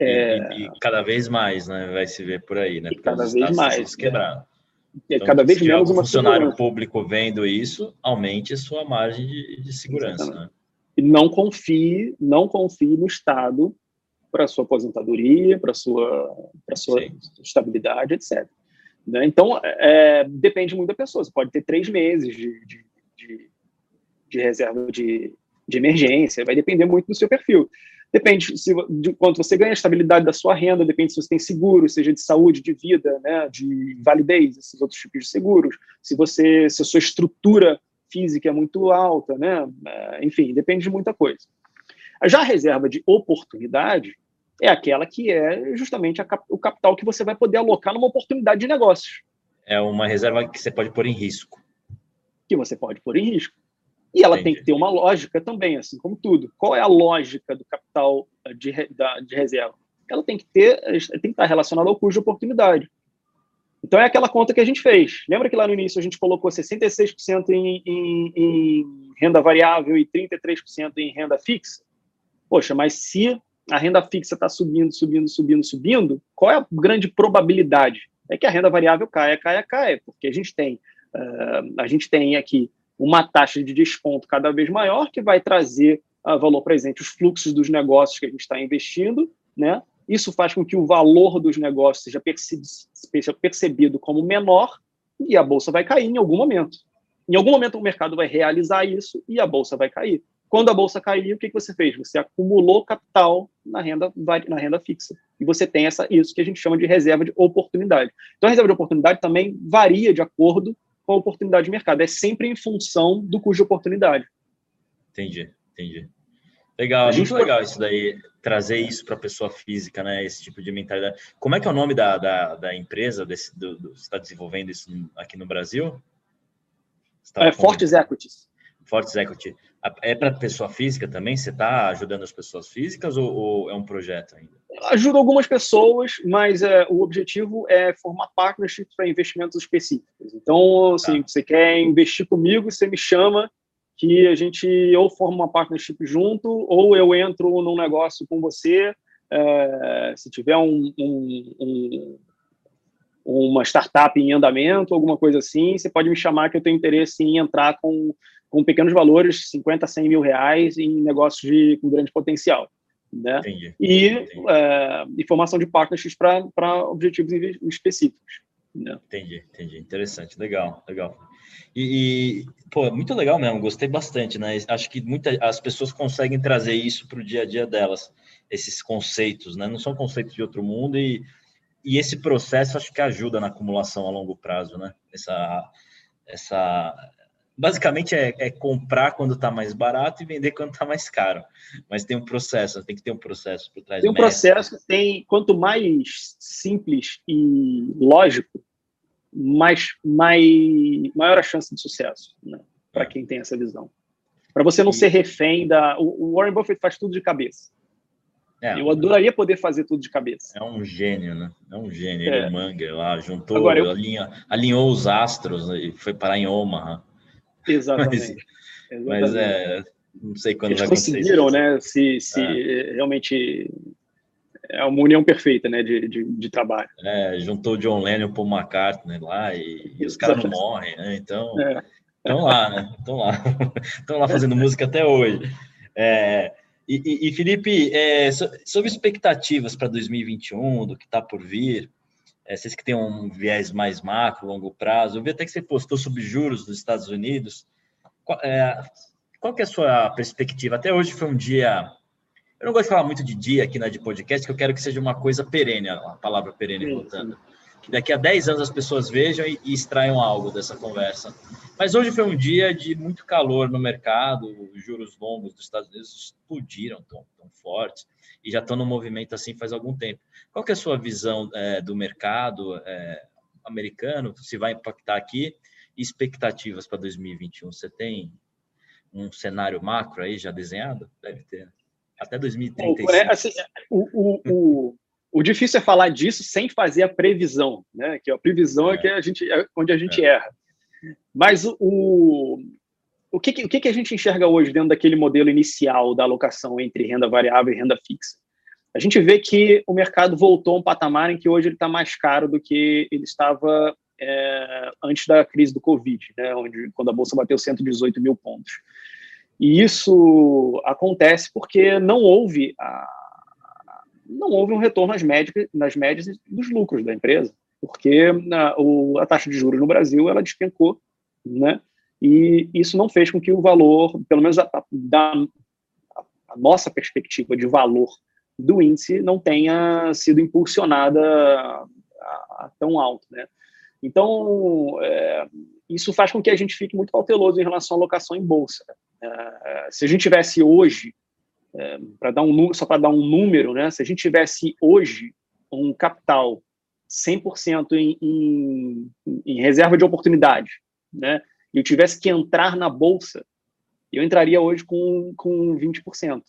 [SPEAKER 1] é... E, e, cada vez mais, né? Vai se ver por aí, né?
[SPEAKER 2] Porque cada vez mais.
[SPEAKER 1] Quebraram. Né?
[SPEAKER 2] Então, cada vez menos
[SPEAKER 1] uma funcionário segurança. público vendo isso, aumente a sua margem de, de segurança. Né?
[SPEAKER 2] E não confie, não confie no Estado para sua aposentadoria, para sua, para sua estabilidade, etc. Né? Então, é, depende muito da pessoa. Você pode ter três meses de, de, de, de reserva de, de emergência, vai depender muito do seu perfil. Depende se, de quanto você ganha, a estabilidade da sua renda, depende se você tem seguro, seja de saúde, de vida, né, de validez, esses outros tipos de seguros. Se você, se a sua estrutura física é muito alta, né, é, enfim, depende de muita coisa. Já a reserva de oportunidade é aquela que é justamente a, o capital que você vai poder alocar numa oportunidade de negócios.
[SPEAKER 1] É uma reserva que você pode pôr em risco.
[SPEAKER 2] Que você pode pôr em risco. E ela Entendi. tem que ter uma lógica também, assim como tudo. Qual é a lógica do capital de, da, de reserva? ela tem que ter, tem que estar relacionada ao custo de oportunidade. Então é aquela conta que a gente fez. Lembra que lá no início a gente colocou 66% em, em, em renda variável e 33% em renda fixa? Poxa, mas se a renda fixa está subindo, subindo, subindo, subindo, qual é a grande probabilidade? É que a renda variável caia, caia, caia, porque a gente tem, uh, a gente tem aqui uma taxa de desconto cada vez maior que vai trazer uh, valor presente os fluxos dos negócios que a gente está investindo, né? Isso faz com que o valor dos negócios seja percebido, seja percebido como menor e a bolsa vai cair em algum momento. Em algum momento o mercado vai realizar isso e a bolsa vai cair. Quando a bolsa cair, o que, que você fez? Você acumulou capital na renda, na renda fixa. E você tem essa, isso que a gente chama de reserva de oportunidade. Então, a reserva de oportunidade também varia de acordo com a oportunidade de mercado. É sempre em função do custo de oportunidade.
[SPEAKER 1] Entendi, entendi. Legal, é muito legal isso daí, trazer isso para a pessoa física, né? Esse tipo de mentalidade. Como é que é o nome da, da, da empresa desse, do, do, você está desenvolvendo isso aqui no Brasil?
[SPEAKER 2] É Fortes Equities.
[SPEAKER 1] Fortes Equity. É para pessoa física também? Você está ajudando as pessoas físicas ou, ou, é um projeto ainda?
[SPEAKER 2] Ajuda algumas pessoas, mas é, o objetivo é formar partnerships para investimentos específicos. Então, assim, tá. você quer investir comigo, você me chama que a gente ou forma uma partnership junto, ou eu entro num negócio com você. É, se tiver um, um, um, uma startup em andamento, alguma coisa assim, você pode me chamar que eu tenho interesse em entrar com, com pequenos valores, 50, 100 mil reais, em negócios de, com grande potencial. Né? Entendi, e, entendi. É, e formação de partnerships para objetivos específicos.
[SPEAKER 1] Né? Entendi, entendi. Interessante, legal, legal. E, e, pô, muito legal mesmo, gostei bastante, né? Acho que muitas as pessoas conseguem trazer isso para o dia a dia delas, esses conceitos, né? Não são conceitos de outro mundo e, e esse processo acho que ajuda na acumulação a longo prazo, né? Essa, essa basicamente é, é comprar quando está mais barato e vender quando está mais caro. Mas tem um processo, tem que ter um processo por trás.
[SPEAKER 2] Tem um processo, tem quanto mais simples e lógico, mais, mais maior a chance de sucesso, né? Para quem tem essa visão. Para você não e... ser refém da. O Warren Buffett faz tudo de cabeça. É, eu adoraria poder fazer tudo de cabeça.
[SPEAKER 1] É um gênio, né? É um gênio. É. Ele, Manga, lá, juntou, Agora, eu... alinha, alinhou os astros e foi parar em Omaha.
[SPEAKER 2] Exatamente.
[SPEAKER 1] Mas, mas é, não sei quando
[SPEAKER 2] Eles vai acontecer. conseguiram, né? Se, se é. realmente é uma união perfeita, né, de, de, de, trabalho.
[SPEAKER 1] É, juntou John Lennon e Paul McCartney lá e, e os caras não morrem, né? Então, estão é. lá, né? Estão lá, estão lá fazendo música até hoje. É, e, e, e, Felipe, é, sobre expectativas para 2021, do que está por vir, é, vocês que têm um viés mais macro, longo prazo, eu vi até que você postou sobre juros dos Estados Unidos. Qual, é, qual que é a sua perspectiva? Até hoje foi um dia. Eu não gosto de falar muito de dia aqui na de podcast, que eu quero que seja uma coisa perene, a palavra perene voltando. Que daqui a 10 anos as pessoas vejam e, e extraiam algo dessa conversa. Mas hoje foi um dia de muito calor no mercado, os juros longos dos Estados Unidos explodiram tão, tão fortes e já estão no movimento assim faz algum tempo. Qual que é a sua visão é, do mercado é, americano, se vai impactar aqui, e expectativas para 2021? Você tem um cenário macro aí já desenhado? Deve ter. Até 2035. É, assim,
[SPEAKER 2] o, o, o, o, difícil é falar disso sem fazer a previsão, né? Que a previsão é, é que a gente, é onde a gente é. erra. Mas o, o, que, o que a gente enxerga hoje dentro daquele modelo inicial da alocação entre renda variável e renda fixa? a gente vê que o mercado voltou a um patamar em que hoje ele está mais caro do que ele estava é, antes da crise do Covid, né, onde, quando a Bolsa bateu 118 mil pontos. E isso acontece porque não houve, a, não houve um retorno nas médias, nas médias dos lucros da empresa, porque a, o, a taxa de juros no Brasil ela despencou, né, e isso não fez com que o valor, pelo menos da, da a nossa perspectiva de valor do índice não tenha sido impulsionada a, a tão alto, né? Então, é, isso faz com que a gente fique muito cauteloso em relação à alocação em bolsa. É, se a gente tivesse hoje, é, para dar um só para dar um número, né? Se a gente tivesse hoje um capital 100% em, em, em reserva de oportunidade, né? E eu tivesse que entrar na bolsa, eu entraria hoje com, com 20%.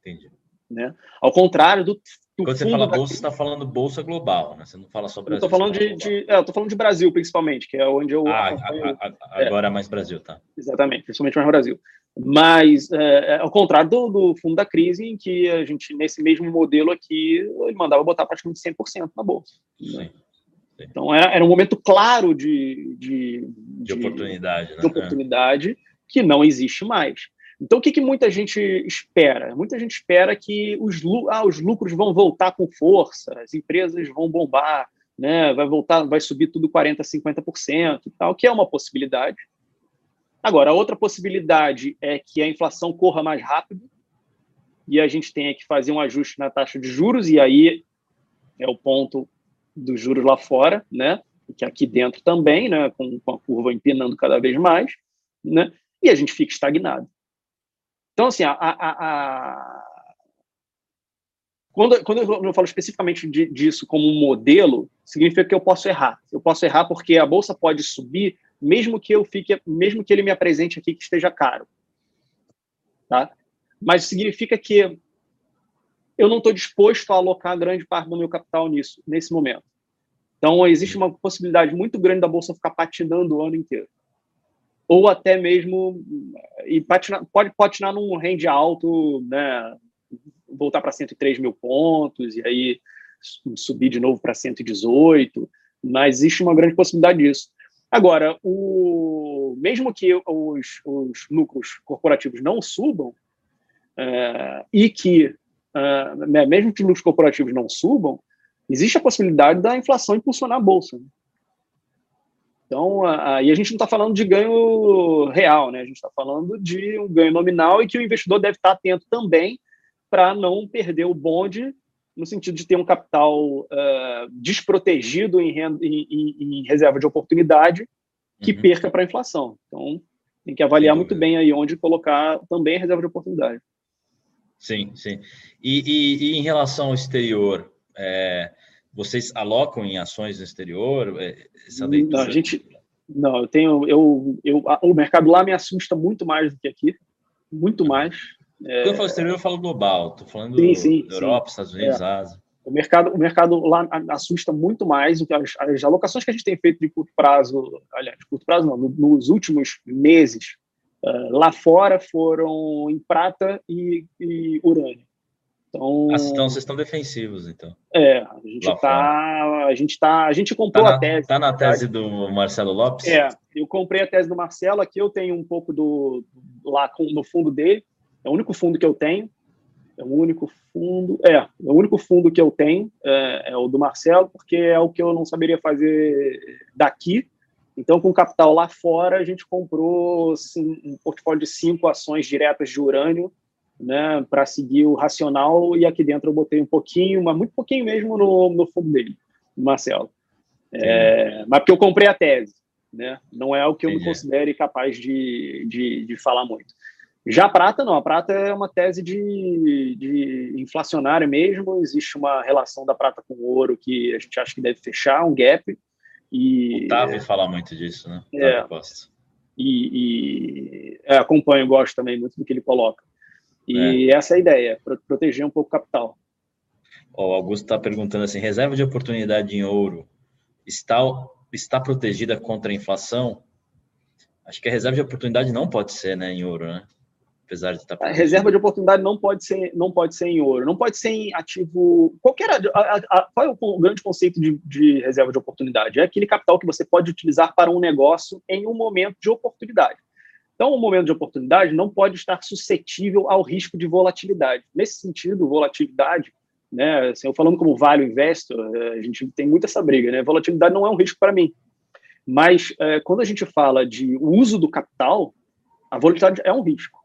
[SPEAKER 2] Entendi. Né? Ao contrário do
[SPEAKER 1] Quando você fala bolsa, você está falando bolsa global, né? Você não fala só Brasil.
[SPEAKER 2] Eu estou falando de, de é, eu tô falando de Brasil, principalmente, que é onde eu.
[SPEAKER 1] Ah, a, a, agora é mais Brasil, tá?
[SPEAKER 2] Exatamente, principalmente mais Brasil. Mas, é, é, ao contrário do, do, fundo da crise, em que a gente, nesse mesmo modelo aqui, ele mandava botar praticamente 100% na bolsa. Né? Sim. Então, era, era, um momento claro de, de,
[SPEAKER 1] de, de oportunidade, né?
[SPEAKER 2] de oportunidade que não existe mais. Então, o que, que muita gente espera? Muita gente espera que os, ah, os lucros vão voltar com força, as empresas vão bombar, né? vai voltar, vai subir tudo 40%, 50% e tal, que é uma possibilidade. Agora, a outra possibilidade é que a inflação corra mais rápido e a gente tenha que fazer um ajuste na taxa de juros, e aí é o ponto dos juros lá fora, né? que aqui dentro também, né? com, com a curva empinando cada vez mais, né? e a gente fica estagnado. Então, assim, a, a, a... Quando, quando eu falo especificamente de, disso como um modelo, significa que eu posso errar. Eu posso errar porque a bolsa pode subir, mesmo que eu fique, mesmo que ele me apresente aqui que esteja caro, tá? Mas significa que eu não estou disposto a alocar grande parte do meu capital nisso nesse momento. Então existe uma possibilidade muito grande da bolsa ficar patinando o ano inteiro ou até mesmo e patinar, pode patinar num range alto, né, voltar para 103 mil pontos e aí subir de novo para 118, mas existe uma grande possibilidade disso. Agora, o, mesmo que os, os lucros corporativos não subam, é, e que, né, mesmo que os lucros corporativos não subam, existe a possibilidade da inflação impulsionar a bolsa. Né? Então, aí a gente não está falando de ganho real, né? A gente está falando de um ganho nominal e que o investidor deve estar atento também para não perder o bonde no sentido de ter um capital uh, desprotegido em, renda, em, em, em, reserva de oportunidade que uhum. perca para a inflação. Então, tem que avaliar muito bem aí onde colocar também a reserva de oportunidade.
[SPEAKER 1] Sim, sim. E, e, e em relação ao exterior, é, vocês alocam em ações no exterior? É,
[SPEAKER 2] essa não, a gente não, eu tenho, eu, eu, o mercado lá me assusta muito mais do que aqui, muito mais.
[SPEAKER 1] Quando eu falo exterior, eu falo global. Estou falando sim, sim, Europa, sim. Estados Unidos, é. Ásia.
[SPEAKER 2] O mercado, o mercado lá assusta muito mais. As, as alocações que a gente tem feito de curto prazo, aliás, de curto prazo não, nos últimos meses, uh, lá fora foram em prata e, e urânio.
[SPEAKER 1] Então, ah, então vocês estão defensivos, então.
[SPEAKER 2] É, a gente está, a gente tá, a gente comprou
[SPEAKER 1] tá na,
[SPEAKER 2] a tese.
[SPEAKER 1] Tá na tese do Marcelo Lopes?
[SPEAKER 2] É, eu comprei a tese do Marcelo, aqui eu tenho um pouco do lá no fundo dele, é o único fundo que eu tenho, é o único fundo, é, é o único fundo que eu tenho é, é o do Marcelo, porque é o que eu não saberia fazer daqui. Então, com capital lá fora, a gente comprou assim, um portfólio de cinco ações diretas de urânio né, para seguir o racional, e aqui dentro eu botei um pouquinho, mas muito pouquinho mesmo no, no fundo dele, Marcelo. É, mas porque eu comprei a tese, né? Não é o que eu me considere capaz de, de, de, falar muito. Já a prata, não. A prata é uma tese de, de inflacionária mesmo. Existe uma relação da prata com o ouro que a gente acha que deve fechar, um gap. E,
[SPEAKER 1] o Tavi é, fala muito disso, né? É,
[SPEAKER 2] e, e é, acompanho, gosto também muito do que ele coloca. E é. essa é a ideia, proteger um pouco o capital.
[SPEAKER 1] O Augusto está perguntando assim: reserva de oportunidade em ouro está, está protegida contra a inflação? Acho que a reserva de oportunidade não pode ser né, em ouro, né? Apesar de estar.
[SPEAKER 2] Tá a reserva de oportunidade não pode ser, não pode ser em ouro, não pode ser em ativo. Qualquer. A, a, qual é o grande conceito de, de reserva de oportunidade? É aquele capital que você pode utilizar para um negócio em um momento de oportunidade. Então, o momento de oportunidade não pode estar suscetível ao risco de volatilidade. Nesse sentido, volatilidade, né, assim, eu falando como value investor, eh, a gente tem muito essa briga, né? Volatilidade não é um risco para mim. Mas é, quando a gente fala de uso do capital, a volatilidade é um risco.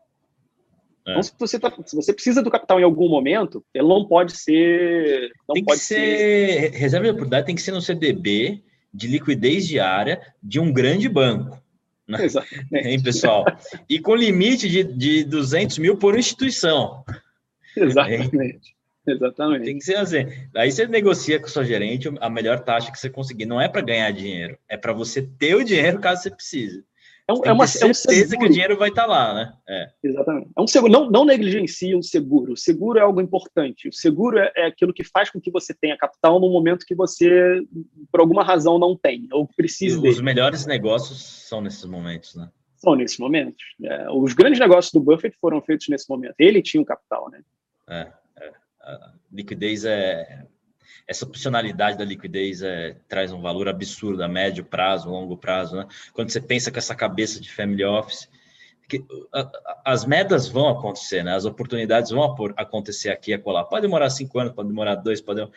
[SPEAKER 2] É. Então, se você, tá, se você precisa do capital em algum momento, ele não pode ser. Não
[SPEAKER 1] tem
[SPEAKER 2] pode
[SPEAKER 1] que ser, ser. Reserva de oportunidade tem que ser no CDB de liquidez diária de um grande banco. Né? Exatamente. Hein, pessoal? E com limite de, de 200 mil por instituição.
[SPEAKER 2] Exatamente. Exatamente.
[SPEAKER 1] Tem que ser assim. Aí você negocia com o seu gerente a melhor taxa que você conseguir. Não é para ganhar dinheiro, é para você ter o dinheiro caso você precise. É, um, é uma certeza é um que o dinheiro vai estar tá lá, né?
[SPEAKER 2] É. Exatamente. É um seguro, não, não negligencie um seguro. O seguro é algo importante. O seguro é, é, aquilo que faz com que você tenha capital no momento que você, por alguma razão, não tem ou precisa.
[SPEAKER 1] Os melhores negócios são nesses momentos, né?
[SPEAKER 2] São nesses momentos. É, os grandes negócios do Buffett foram feitos nesse momento. Ele tinha o capital, né?
[SPEAKER 1] É, é. A liquidez é essa opcionalidade da liquidez é, traz um valor absurdo a médio prazo, longo prazo, né? Quando você pensa com essa cabeça de family office, que, a, a, as metas vão acontecer, né? As oportunidades vão acontecer aqui e acolá. Pode demorar cinco anos, pode demorar dois, pode.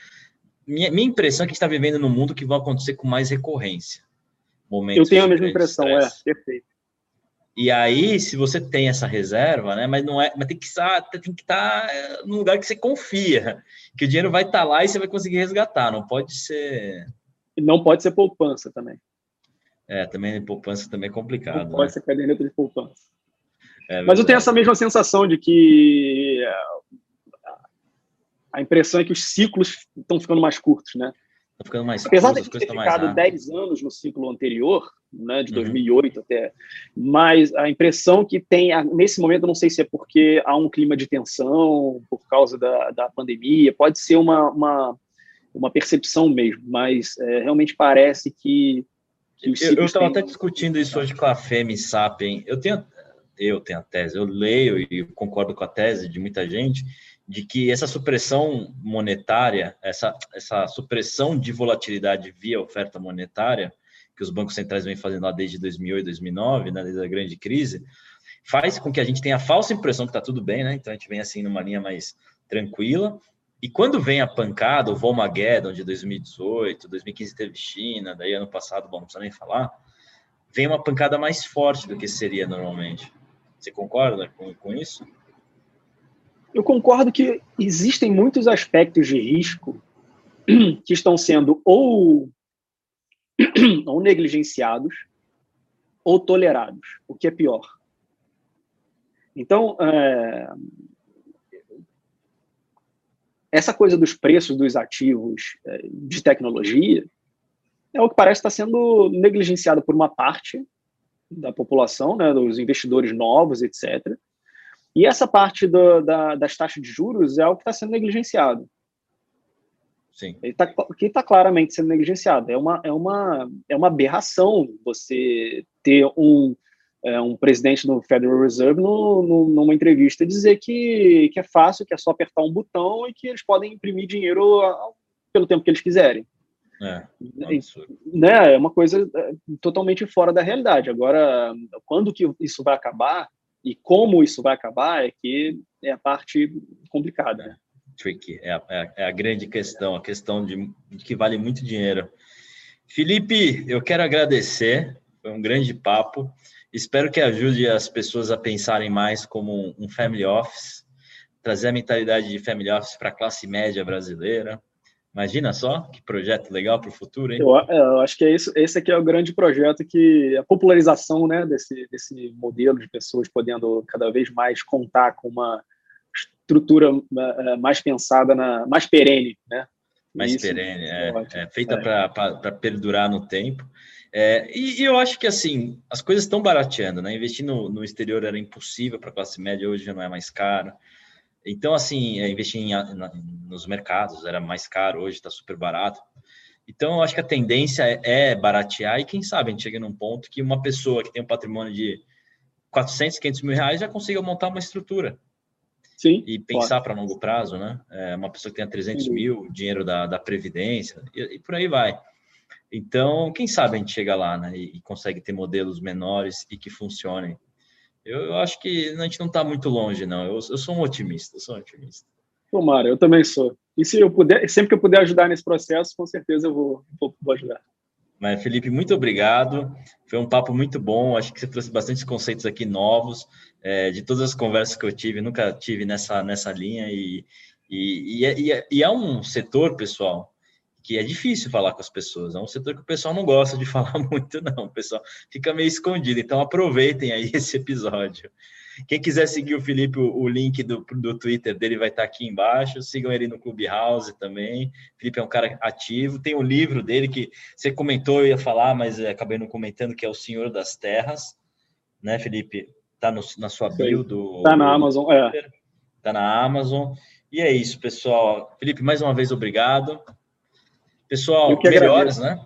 [SPEAKER 1] Minha, minha impressão é que está vivendo num mundo que vão acontecer com mais recorrência.
[SPEAKER 2] Momentos Eu tenho a mesma impressão, é perfeito.
[SPEAKER 1] E aí, se você tem essa reserva, né? Mas não é, mas tem que estar, tem que estar eh, no lugar que você confia, que o dinheiro vai estar lá e você vai conseguir resgatar. Não pode ser.
[SPEAKER 2] E não pode ser poupança também.
[SPEAKER 1] É, também poupança também é complicado.
[SPEAKER 2] Não pode né? ser caderneta de poupança. É mas eu tenho essa mesma sensação de que eh, a impressão é que os ciclos estão ficando mais curtos, né?
[SPEAKER 1] Estão ficando mais
[SPEAKER 2] Apesar de ter ficado 10 anos no ciclo anterior, né, de 2008 uhum. até, mas a impressão que tem, nesse momento, não sei se é porque há um clima de tensão por causa da, da pandemia, pode ser uma, uma, uma percepção mesmo, mas é, realmente parece que,
[SPEAKER 1] que Eu estava até discutindo isso hoje com a Femi Sapien, eu tenho, eu tenho a tese, eu leio e concordo com a tese de muita gente, de que essa supressão monetária, essa, essa supressão de volatilidade via oferta monetária, que os bancos centrais vêm fazendo lá desde 2008, 2009, né, desde a grande crise, faz com que a gente tenha a falsa impressão que está tudo bem, né? Então a gente vem assim numa linha mais tranquila. E quando vem a pancada, o Volmageddon de 2018, 2015 teve China, daí ano passado, bom, não precisa nem falar, vem uma pancada mais forte do que seria normalmente. Você concorda com, com isso?
[SPEAKER 2] Eu concordo que existem muitos aspectos de risco que estão sendo ou ou negligenciados ou tolerados, o que é pior. Então, é, essa coisa dos preços dos ativos é, de tecnologia é o que parece estar sendo negligenciado por uma parte da população, né, dos investidores novos, etc. E essa parte do, da, das taxas de juros é o que está sendo negligenciado. Sim. Ele tá, que está claramente sendo negligenciado. É uma, é, uma, é uma aberração você ter um, é, um presidente do Federal Reserve no, no, numa entrevista dizer que, que é fácil, que é só apertar um botão e que eles podem imprimir dinheiro pelo tempo que eles quiserem. É, né, é uma coisa é, totalmente fora da realidade. Agora, quando que isso vai acabar e como isso vai acabar é que é a parte complicada. Né?
[SPEAKER 1] tricky, é a, é, é a, grande questão, a questão de, de, que vale muito dinheiro. Felipe, eu quero agradecer, foi um grande papo. Espero que ajude as pessoas a pensarem mais como um family office, trazer a mentalidade de family office para a classe média brasileira. Imagina só que projeto legal para o futuro, hein?
[SPEAKER 2] Eu, é, eu, acho que é isso, esse aqui é o grande projeto que a popularização né, desse, desse modelo de pessoas podendo cada vez mais contar com uma estrutura uh, mais pensada, na, mais perene, né?
[SPEAKER 1] Mais Isso, perene, é, é, é feita é. para perdurar no tempo. É, e, e, eu acho que assim as coisas estão barateando, né? Investir no, no exterior era impossível para a classe média, hoje já não é mais caro. Então, assim, é, investir em, na, nos mercados era mais caro, hoje está super barato. Então, eu acho que a tendência é, é, baratear e quem sabe a gente chega num ponto que uma pessoa que tem um patrimônio de 400, 500 mil reais já consiga montar uma estrutura Sim, e pensar para longo prazo, né? É uma pessoa que tenha 300 Sim. mil, dinheiro da, da Previdência, e, e, por aí vai. Então, quem sabe a gente chega lá, né? E, e consegue ter modelos menores e que funcionem. Eu, eu acho que a gente não está muito longe, não. Eu, eu sou um otimista, eu sou um otimista.
[SPEAKER 2] Tomara, eu também sou. E se eu puder, sempre que eu puder ajudar nesse processo, com certeza eu vou, vou, vou ajudar.
[SPEAKER 1] Mas, Felipe, muito obrigado. Foi um papo muito bom. Acho que você trouxe bastante conceitos aqui novos. É, de todas as conversas que eu tive, nunca tive nessa, nessa linha. E, e, e, é, e, é, e é um setor, pessoal, que é difícil falar com as pessoas. É um setor que o pessoal não gosta de falar muito, não. O pessoal fica meio escondido. Então, aproveitem aí esse episódio. Quem quiser seguir o Felipe, o, link do, do Twitter dele vai estar aqui embaixo. Sigam ele no Clubhouse também. O Felipe é um cara ativo. Tem o um livro dele que você comentou, eu ia falar, mas acabei não comentando, que é O Senhor das Terras. né, Felipe? Tá no, na sua bio do.
[SPEAKER 2] Tá na Amazon, é.
[SPEAKER 1] Tá na Amazon. E é isso, pessoal. Felipe, mais uma vez, obrigado. Pessoal, melhoras, né?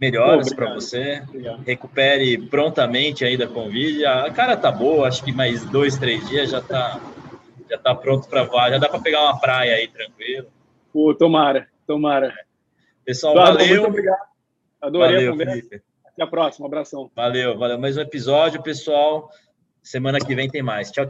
[SPEAKER 1] Melhoras para você. Obrigado. Recupere prontamente aí da Covid. A cara tá boa, acho que mais dois, três dias já tá, já tá pronto para voar. Já dá para pegar uma praia aí tranquilo.
[SPEAKER 2] Pô, tomara, tomara.
[SPEAKER 1] Pessoal, valeu. Muito
[SPEAKER 2] obrigado. Adorei valeu, a conversa. Felipe. Até a próxima. Um abração.
[SPEAKER 1] Valeu, valeu. Mais um episódio, pessoal. Semana que vem tem mais. Tchau, tchau.